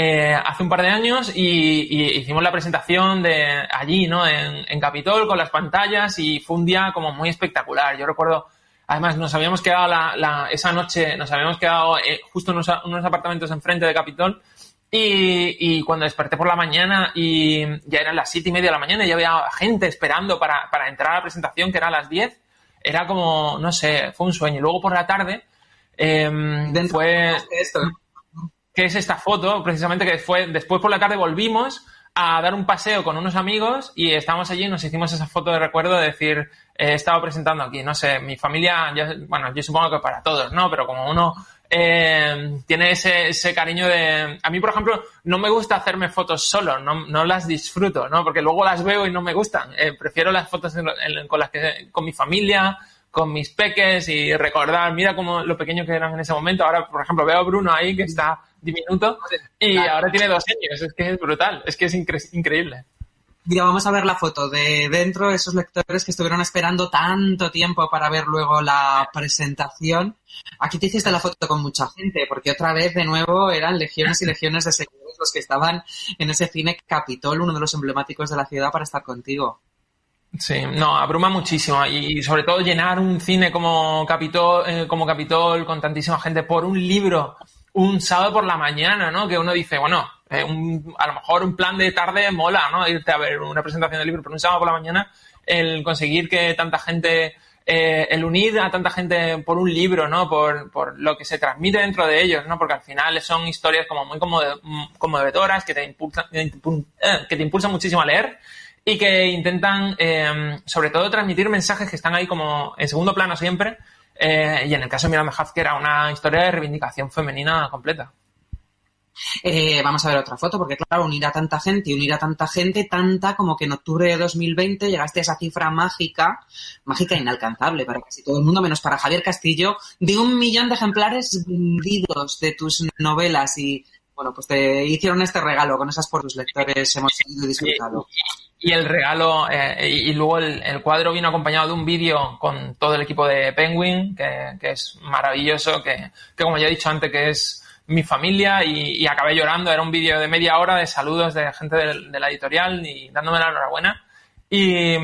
eh, hace un par de años y, hicimos la presentación de allí, ¿no? En, en, Capitol con las pantallas y fue un día como muy espectacular. Yo recuerdo, además nos habíamos quedado la, esa noche, nos habíamos quedado eh, justo en unos, apartamentos enfrente de Capitol y, cuando desperté por la mañana y ya eran las siete y media de la mañana y ya había gente esperando para, entrar a la presentación que era a las diez, era como, no sé, fue un sueño. Y luego por la tarde eh, fue que es esta foto, precisamente que fue después por la tarde volvimos a dar un paseo con unos amigos y estábamos allí y nos hicimos esa foto de recuerdo de decir, he estado presentando aquí, no sé, mi familia, bueno, yo supongo que para todos, ¿no? Pero como uno eh, tiene ese, ese cariño de... A mí, por ejemplo, no me gusta hacerme fotos solo, no, no las disfruto, ¿no? Porque luego las veo y no me gustan. Eh, prefiero las fotos con las que con mi familia, con mis peques y recordar, mira cómo lo pequeño que eran en ese momento. Ahora, por ejemplo, veo a Bruno ahí que está diminuto y ahora tiene dos años. Es que es brutal, es que es increíble. Mira, vamos a ver la foto de dentro, esos lectores que estuvieron esperando tanto tiempo para ver luego la presentación. Aquí te hiciste la foto con mucha gente, porque otra vez de nuevo eran legiones y legiones de seguidores los que estaban en ese cine Capitol, uno de los emblemáticos de la ciudad, para estar contigo. Sí, no, abruma muchísimo y sobre todo llenar un cine como Capitol, eh, como Capitol con tantísima gente por un libro un sábado por la mañana, ¿no? Que uno dice, bueno, eh, a lo mejor un plan de tarde mola, ¿no? Irte a ver una presentación del libro, pero un sábado por la mañana el conseguir que tanta gente, eh, el unir a tanta gente por un libro, ¿no? Por, por, lo que se transmite dentro de ellos, ¿no? Porque al final son historias como muy conmovedoras que te impulsan, que te impulsan muchísimo a leer y que intentan, eh, sobre todo, transmitir mensajes que están ahí como en segundo plano siempre. Eh, y en el caso de Miranda que era una historia de reivindicación femenina completa. Eh, vamos a ver otra foto, porque claro, unir a tanta gente y unir a tanta gente, tanta como que en octubre de 2020 llegaste a esa cifra mágica, mágica e inalcanzable para casi todo el mundo, menos para Javier Castillo, de un millón de ejemplares vendidos de tus novelas y bueno, pues te hicieron este regalo con esas por tus lectores, hemos seguido disfrutado y el regalo, eh, y, luego el, cuadro vino acompañado de un vídeo con todo el equipo de Penguin, que, es maravilloso, que, como ya he dicho antes, que es mi familia y, acabé llorando. Era un vídeo de media hora de saludos de gente de, la editorial y dándome la enhorabuena. Y,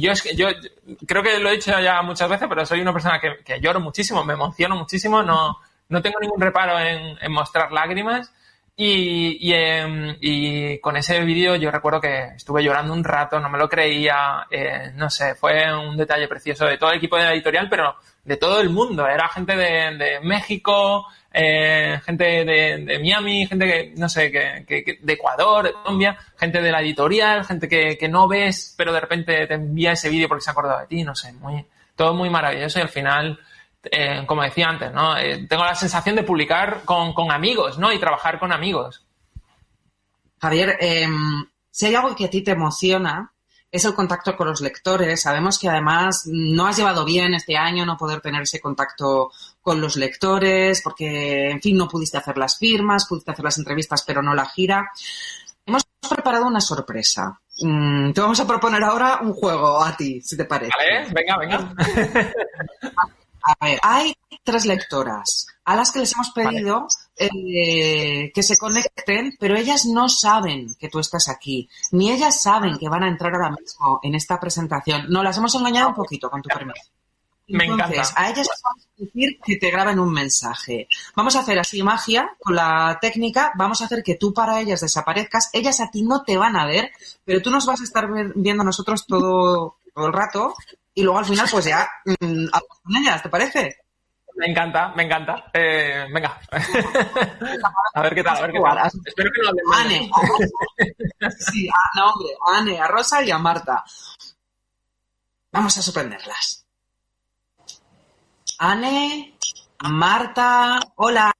yo es que yo creo que lo he dicho ya muchas veces, pero soy una persona que, lloro muchísimo, me emociono muchísimo, no, no tengo ningún reparo en, en mostrar lágrimas. Y, em, y, con ese vídeo yo recuerdo que estuve llorando un rato, no me lo creía, eh, no sé, fue un detalle precioso de todo el equipo de la editorial, pero de todo el mundo. Era gente de, México, eh, gente de, Miami, gente que, no sé, que, de Ecuador, de Colombia, gente de la editorial, gente que, que no ves, pero de repente te envía ese vídeo porque se ha acordado de ti, no sé, muy, todo muy maravilloso y al final eh, como decía antes, ¿no? Eh, tengo la sensación de publicar con, amigos, ¿no? Y trabajar con amigos. Javier, em, si hay algo que a ti te emociona, es el contacto con los lectores. Sabemos que además no has llevado bien este año no poder tener ese contacto con los lectores, porque, en fin, no pudiste hacer las firmas, pudiste hacer las entrevistas, pero no la gira. Hemos preparado una sorpresa. Mm, te vamos a proponer ahora un juego a ti, si te parece. Vale, venga, venga. A ver, hay tres lectoras a las que les hemos pedido eh, que se conecten, pero ellas no saben que tú estás aquí, ni ellas saben que van a entrar ahora mismo en esta presentación. No, las hemos engañado un poquito, con tu permiso. Entonces, a ellas les vamos a decir que te graben un mensaje. Vamos a hacer así magia con la técnica, vamos a hacer que tú para ellas desaparezcas, ellas a ti no te van a ver, pero tú nos vas a estar viendo a nosotros todo, todo el rato y luego al final pues ya mmm, con ellas, ¿te parece? Me encanta, me encanta. Eh, venga. a ver qué tal, a ver qué tal. Espero que no mal. Anne. sí, a, no, hombre, a Anne, a Rosa y a Marta. Vamos a sorprenderlas. Anne, Marta, hola.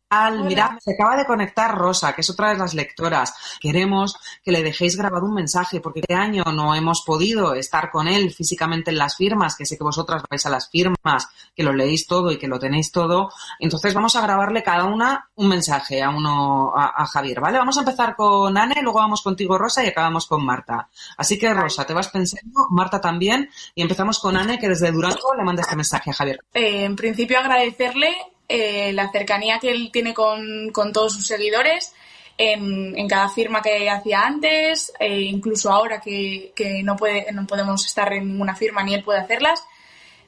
Mira, se acaba de conectar Rosa, que es otra de las lectoras. Queremos que le dejéis grabado un mensaje, porque este año no hemos podido estar con él físicamente en las firmas, que sé que vosotras vais a las firmas, que lo leéis todo y que lo tenéis todo. Entonces vamos a grabarle cada una un mensaje a uno, a, Javier, ¿vale? Vamos a empezar con Anne, luego vamos contigo Rosa y acabamos con Marta. Así que Rosa, te vas pensando, Marta también, y empezamos con Anne, que desde Durango le manda este mensaje a Javier. Eh, en principio agradecerle eh, la cercanía que él tiene con, todos sus seguidores en, cada firma que hacía antes, e incluso ahora que, no, puede, no podemos estar en ninguna firma ni él puede hacerlas.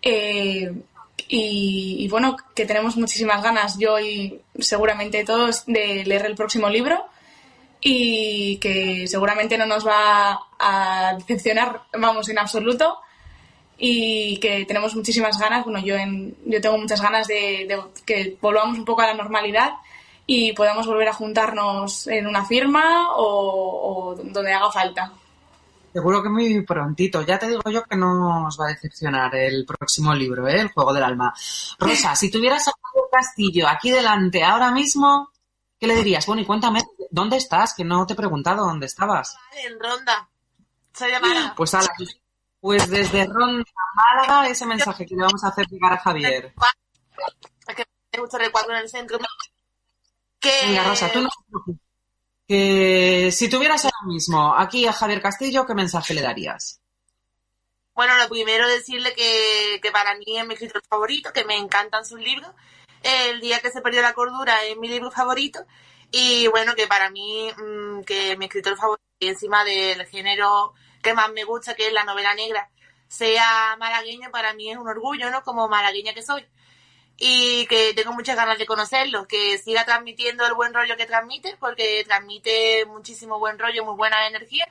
Eh, y, bueno, que tenemos muchísimas ganas, yo y seguramente todos, de leer el próximo libro y que seguramente no nos va a decepcionar, vamos, en absoluto y que tenemos muchísimas ganas, bueno, yo, en, yo tengo muchas ganas de, que volvamos un poco a la normalidad y podamos volver a juntarnos en una firma o, donde haga falta. Seguro que muy prontito. Ya te digo yo que no os va a decepcionar el próximo libro, ¿eh? El Juego del Alma. Rosa, si tuvieras a Castillo aquí delante ahora mismo, ¿qué le dirías? Bueno, y cuéntame, ¿dónde estás? Que no te he preguntado dónde estabas. En Ronda. Soy de. Pues a la pues desde Ronda, Málaga, ese mensaje que le vamos a hacer llegar a Javier. Es que me gusta el cuadro en el centro. Que... Venga, Rosa, tú no te preocupes. Que si tuvieras ahora mismo aquí a Javier Castillo, ¿qué mensaje le darías? Bueno, lo primero decirle que, que para mí es mi escritor favorito, que me encantan sus libros. El día que se perdió la cordura es mi libro favorito. Y bueno, que para mí, mm, que mi escritor favorito, encima del género que más me gusta, que es la novela negra, sea malagueño para mí es un orgullo, ¿no? Como malagueña que soy. Y que tengo muchas ganas de conocerlo, que siga transmitiendo el buen rollo que transmite, porque transmite muchísimo buen rollo, muy buena energía.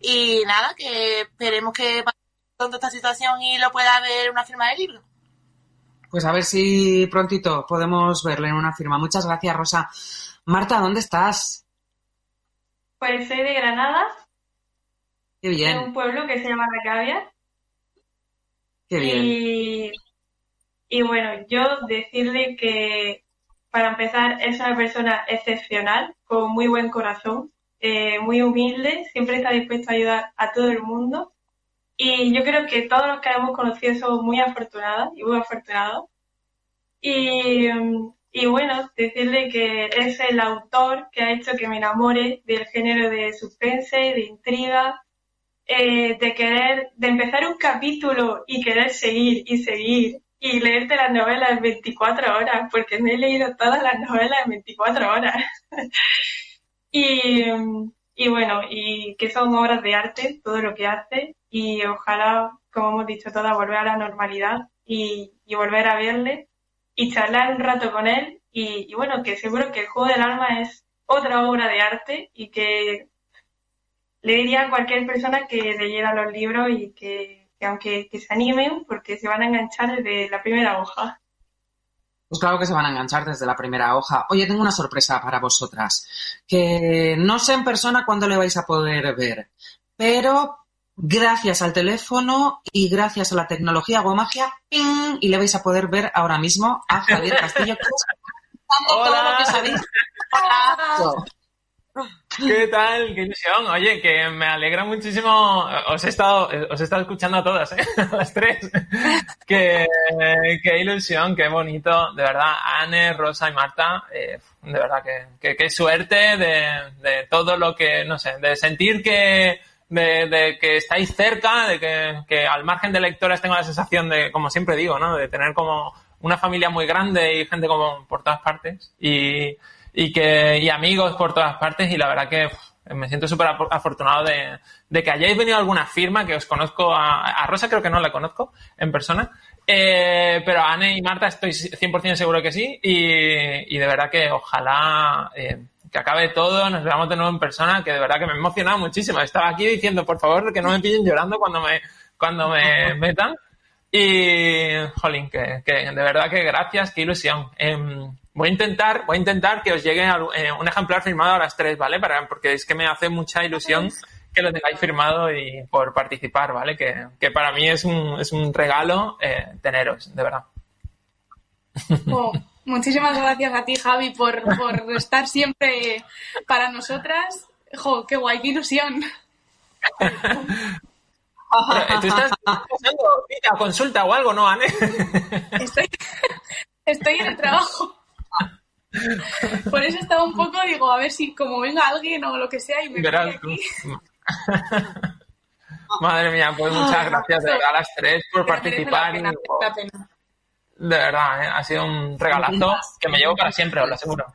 Y nada, que esperemos que pase pronto esta situación y lo pueda ver una firma de libro. Pues a ver si prontito podemos verlo en una firma. Muchas gracias, Rosa. Marta, ¿dónde estás? Pues soy de Granada. Qué bien. De un pueblo que se llama Recavia. Qué bien. Y, y bueno, yo decirle que para empezar es una persona excepcional, con muy buen corazón, eh, muy humilde, siempre está dispuesto a ayudar a todo el mundo. Y yo creo que todos los que hemos conocido somos muy afortunados y muy afortunados. Y, y bueno, decirle que es el autor que ha hecho que me enamore del género de suspense, de intriga, eh, de querer, de empezar un capítulo y querer seguir y seguir y leerte las novelas en 24 horas, porque me he leído todas las novelas en 24 horas. y, y bueno, y que son obras de arte, todo lo que hace, y ojalá, como hemos dicho todas, volver a la normalidad y, y volver a verle y charlar un rato con él y, y, bueno, que seguro que el juego del alma es otra obra de arte y que le diría a cualquier persona que leyera los libros y que, que aunque que se animen porque se van a enganchar desde la primera hoja. Pues claro que se van a enganchar desde la primera hoja. Oye, tengo una sorpresa para vosotras, que no sé en persona cuándo le vais a poder ver, pero gracias al teléfono y gracias a la tecnología hago magia, ¡ping! y le vais a poder ver ahora mismo a Javier Castillo, que todo lo que sabéis. ¿Qué tal? Qué ilusión. Oye, que me alegra muchísimo. Os he estado, os he estado escuchando a todas, ¿eh? a las tres. qué, qué ilusión, qué bonito. De verdad, Anne, Rosa y Marta, eh, de verdad, que, qué suerte de, de todo lo que, no sé, de sentir que, de, de, que estáis cerca, de que, que, al margen de lectores tengo la sensación de, como siempre digo, ¿no? De tener como una familia muy grande y gente como por todas partes y, y que, y amigos por todas partes y la verdad que uf, me siento súper afortunado de, de, que hayáis venido a alguna firma, que os conozco a, a Rosa creo que no la conozco en persona, eh, pero a Anne y Marta estoy 100% seguro que sí y, y de verdad que ojalá eh, que acabe todo, nos veamos de nuevo en persona, que de verdad que me he emocionado muchísimo. Estaba aquí diciendo, por favor, que no me pillen llorando cuando me, cuando me metan. Y, jolín, que, que de verdad que gracias, qué ilusión. Eh, voy a intentar, voy a intentar que os llegue eh, un ejemplar firmado a las tres, ¿vale? Para, porque es que me hace mucha ilusión que lo tengáis firmado y por participar, ¿vale? Que, que para mí es un, es un regalo eh, teneros, de verdad. Oh. Muchísimas gracias a ti, Javi, por, por estar siempre para nosotras. Jo, qué guay, qué ilusión. ¿Tú estás pasando a consulta o algo, no, Anne? Estoy, estoy en el trabajo. Por eso estaba un poco, digo, a ver si como venga alguien o lo que sea y me Verás tú. Madre mía, pues muchas gracias de verdad a las tres por participar. Pena, y, pena. De verdad, ¿eh? ha sido un regalazo que me llevo para siempre, os lo aseguro.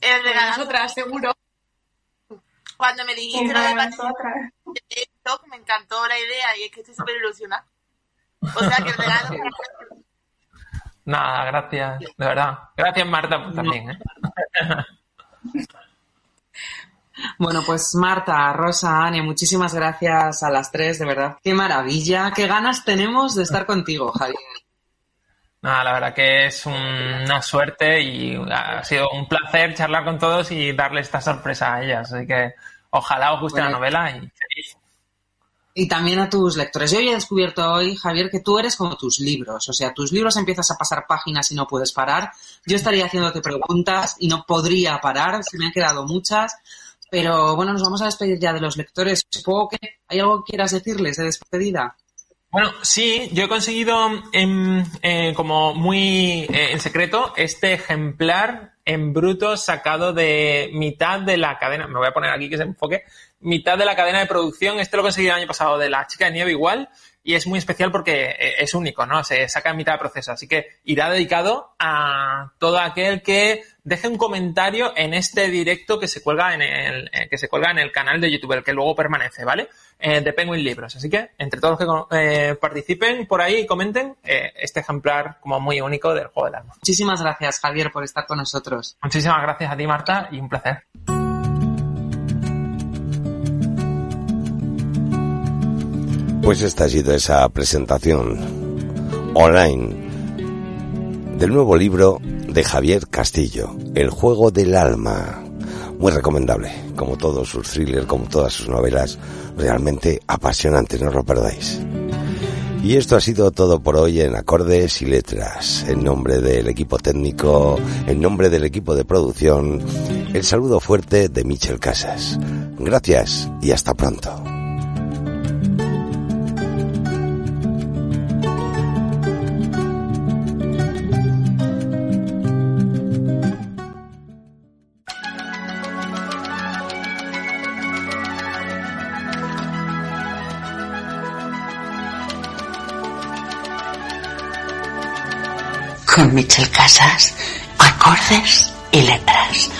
El regalazo. Nosotras, seguro. Cuando me dijiste lo de TikTok, me encantó la idea y es que estoy súper ilusionada. O sea que el regalo. Nada, gracias, de verdad. Gracias, Marta, también. ¿eh? Bueno, pues Marta, Rosa, Ania, muchísimas gracias a las tres, de verdad. Qué maravilla, qué ganas tenemos de estar contigo, Javier. Nada, la verdad que es una suerte y ha sido un placer charlar con todos y darle esta sorpresa a ellas. Así que ojalá os guste Bueno. la novela y feliz. Y también a tus lectores. Yo ya he descubierto hoy, Javier, que tú eres como tus libros. O sea, tus libros empiezas a pasar páginas y no puedes parar. Yo estaría haciéndote preguntas y no podría parar. Se me han quedado muchas. Pero bueno, nos vamos a despedir ya de los lectores. Supongo que hay algo que quieras decirles de despedida. Bueno, sí, yo he conseguido en, eh, como muy eh, en secreto este ejemplar en bruto sacado de mitad de la cadena. Me voy a poner aquí que se enfoque. Mitad de la cadena de producción. Este lo conseguí el año pasado de la chica de nieve igual. Y es muy especial porque eh, es único, ¿no? Se saca en mitad de proceso. Así que irá dedicado a todo aquel que deje un comentario en este directo que se cuelga en el, eh, que se cuelga en el canal de YouTube, el que luego permanece, ¿vale? Eh, de Penguin Libros. Así que, entre todos los que eh, participen por ahí y comenten, este ejemplar como muy único del juego del alma. Muchísimas gracias, Javier, por estar con nosotros. Muchísimas gracias a ti, Marta, y un placer. Pues esta ha sido esa presentación online del nuevo libro de Javier Castillo, El juego del alma. Muy recomendable, como todos sus thrillers, como todas sus novelas, realmente apasionante, no lo perdáis. Y esto ha sido todo por hoy en Acordes y Letras. En nombre del equipo técnico, en nombre del equipo de producción, el saludo fuerte de Michel Casas. Gracias y hasta pronto. Con Michel Casas, acordes y letras.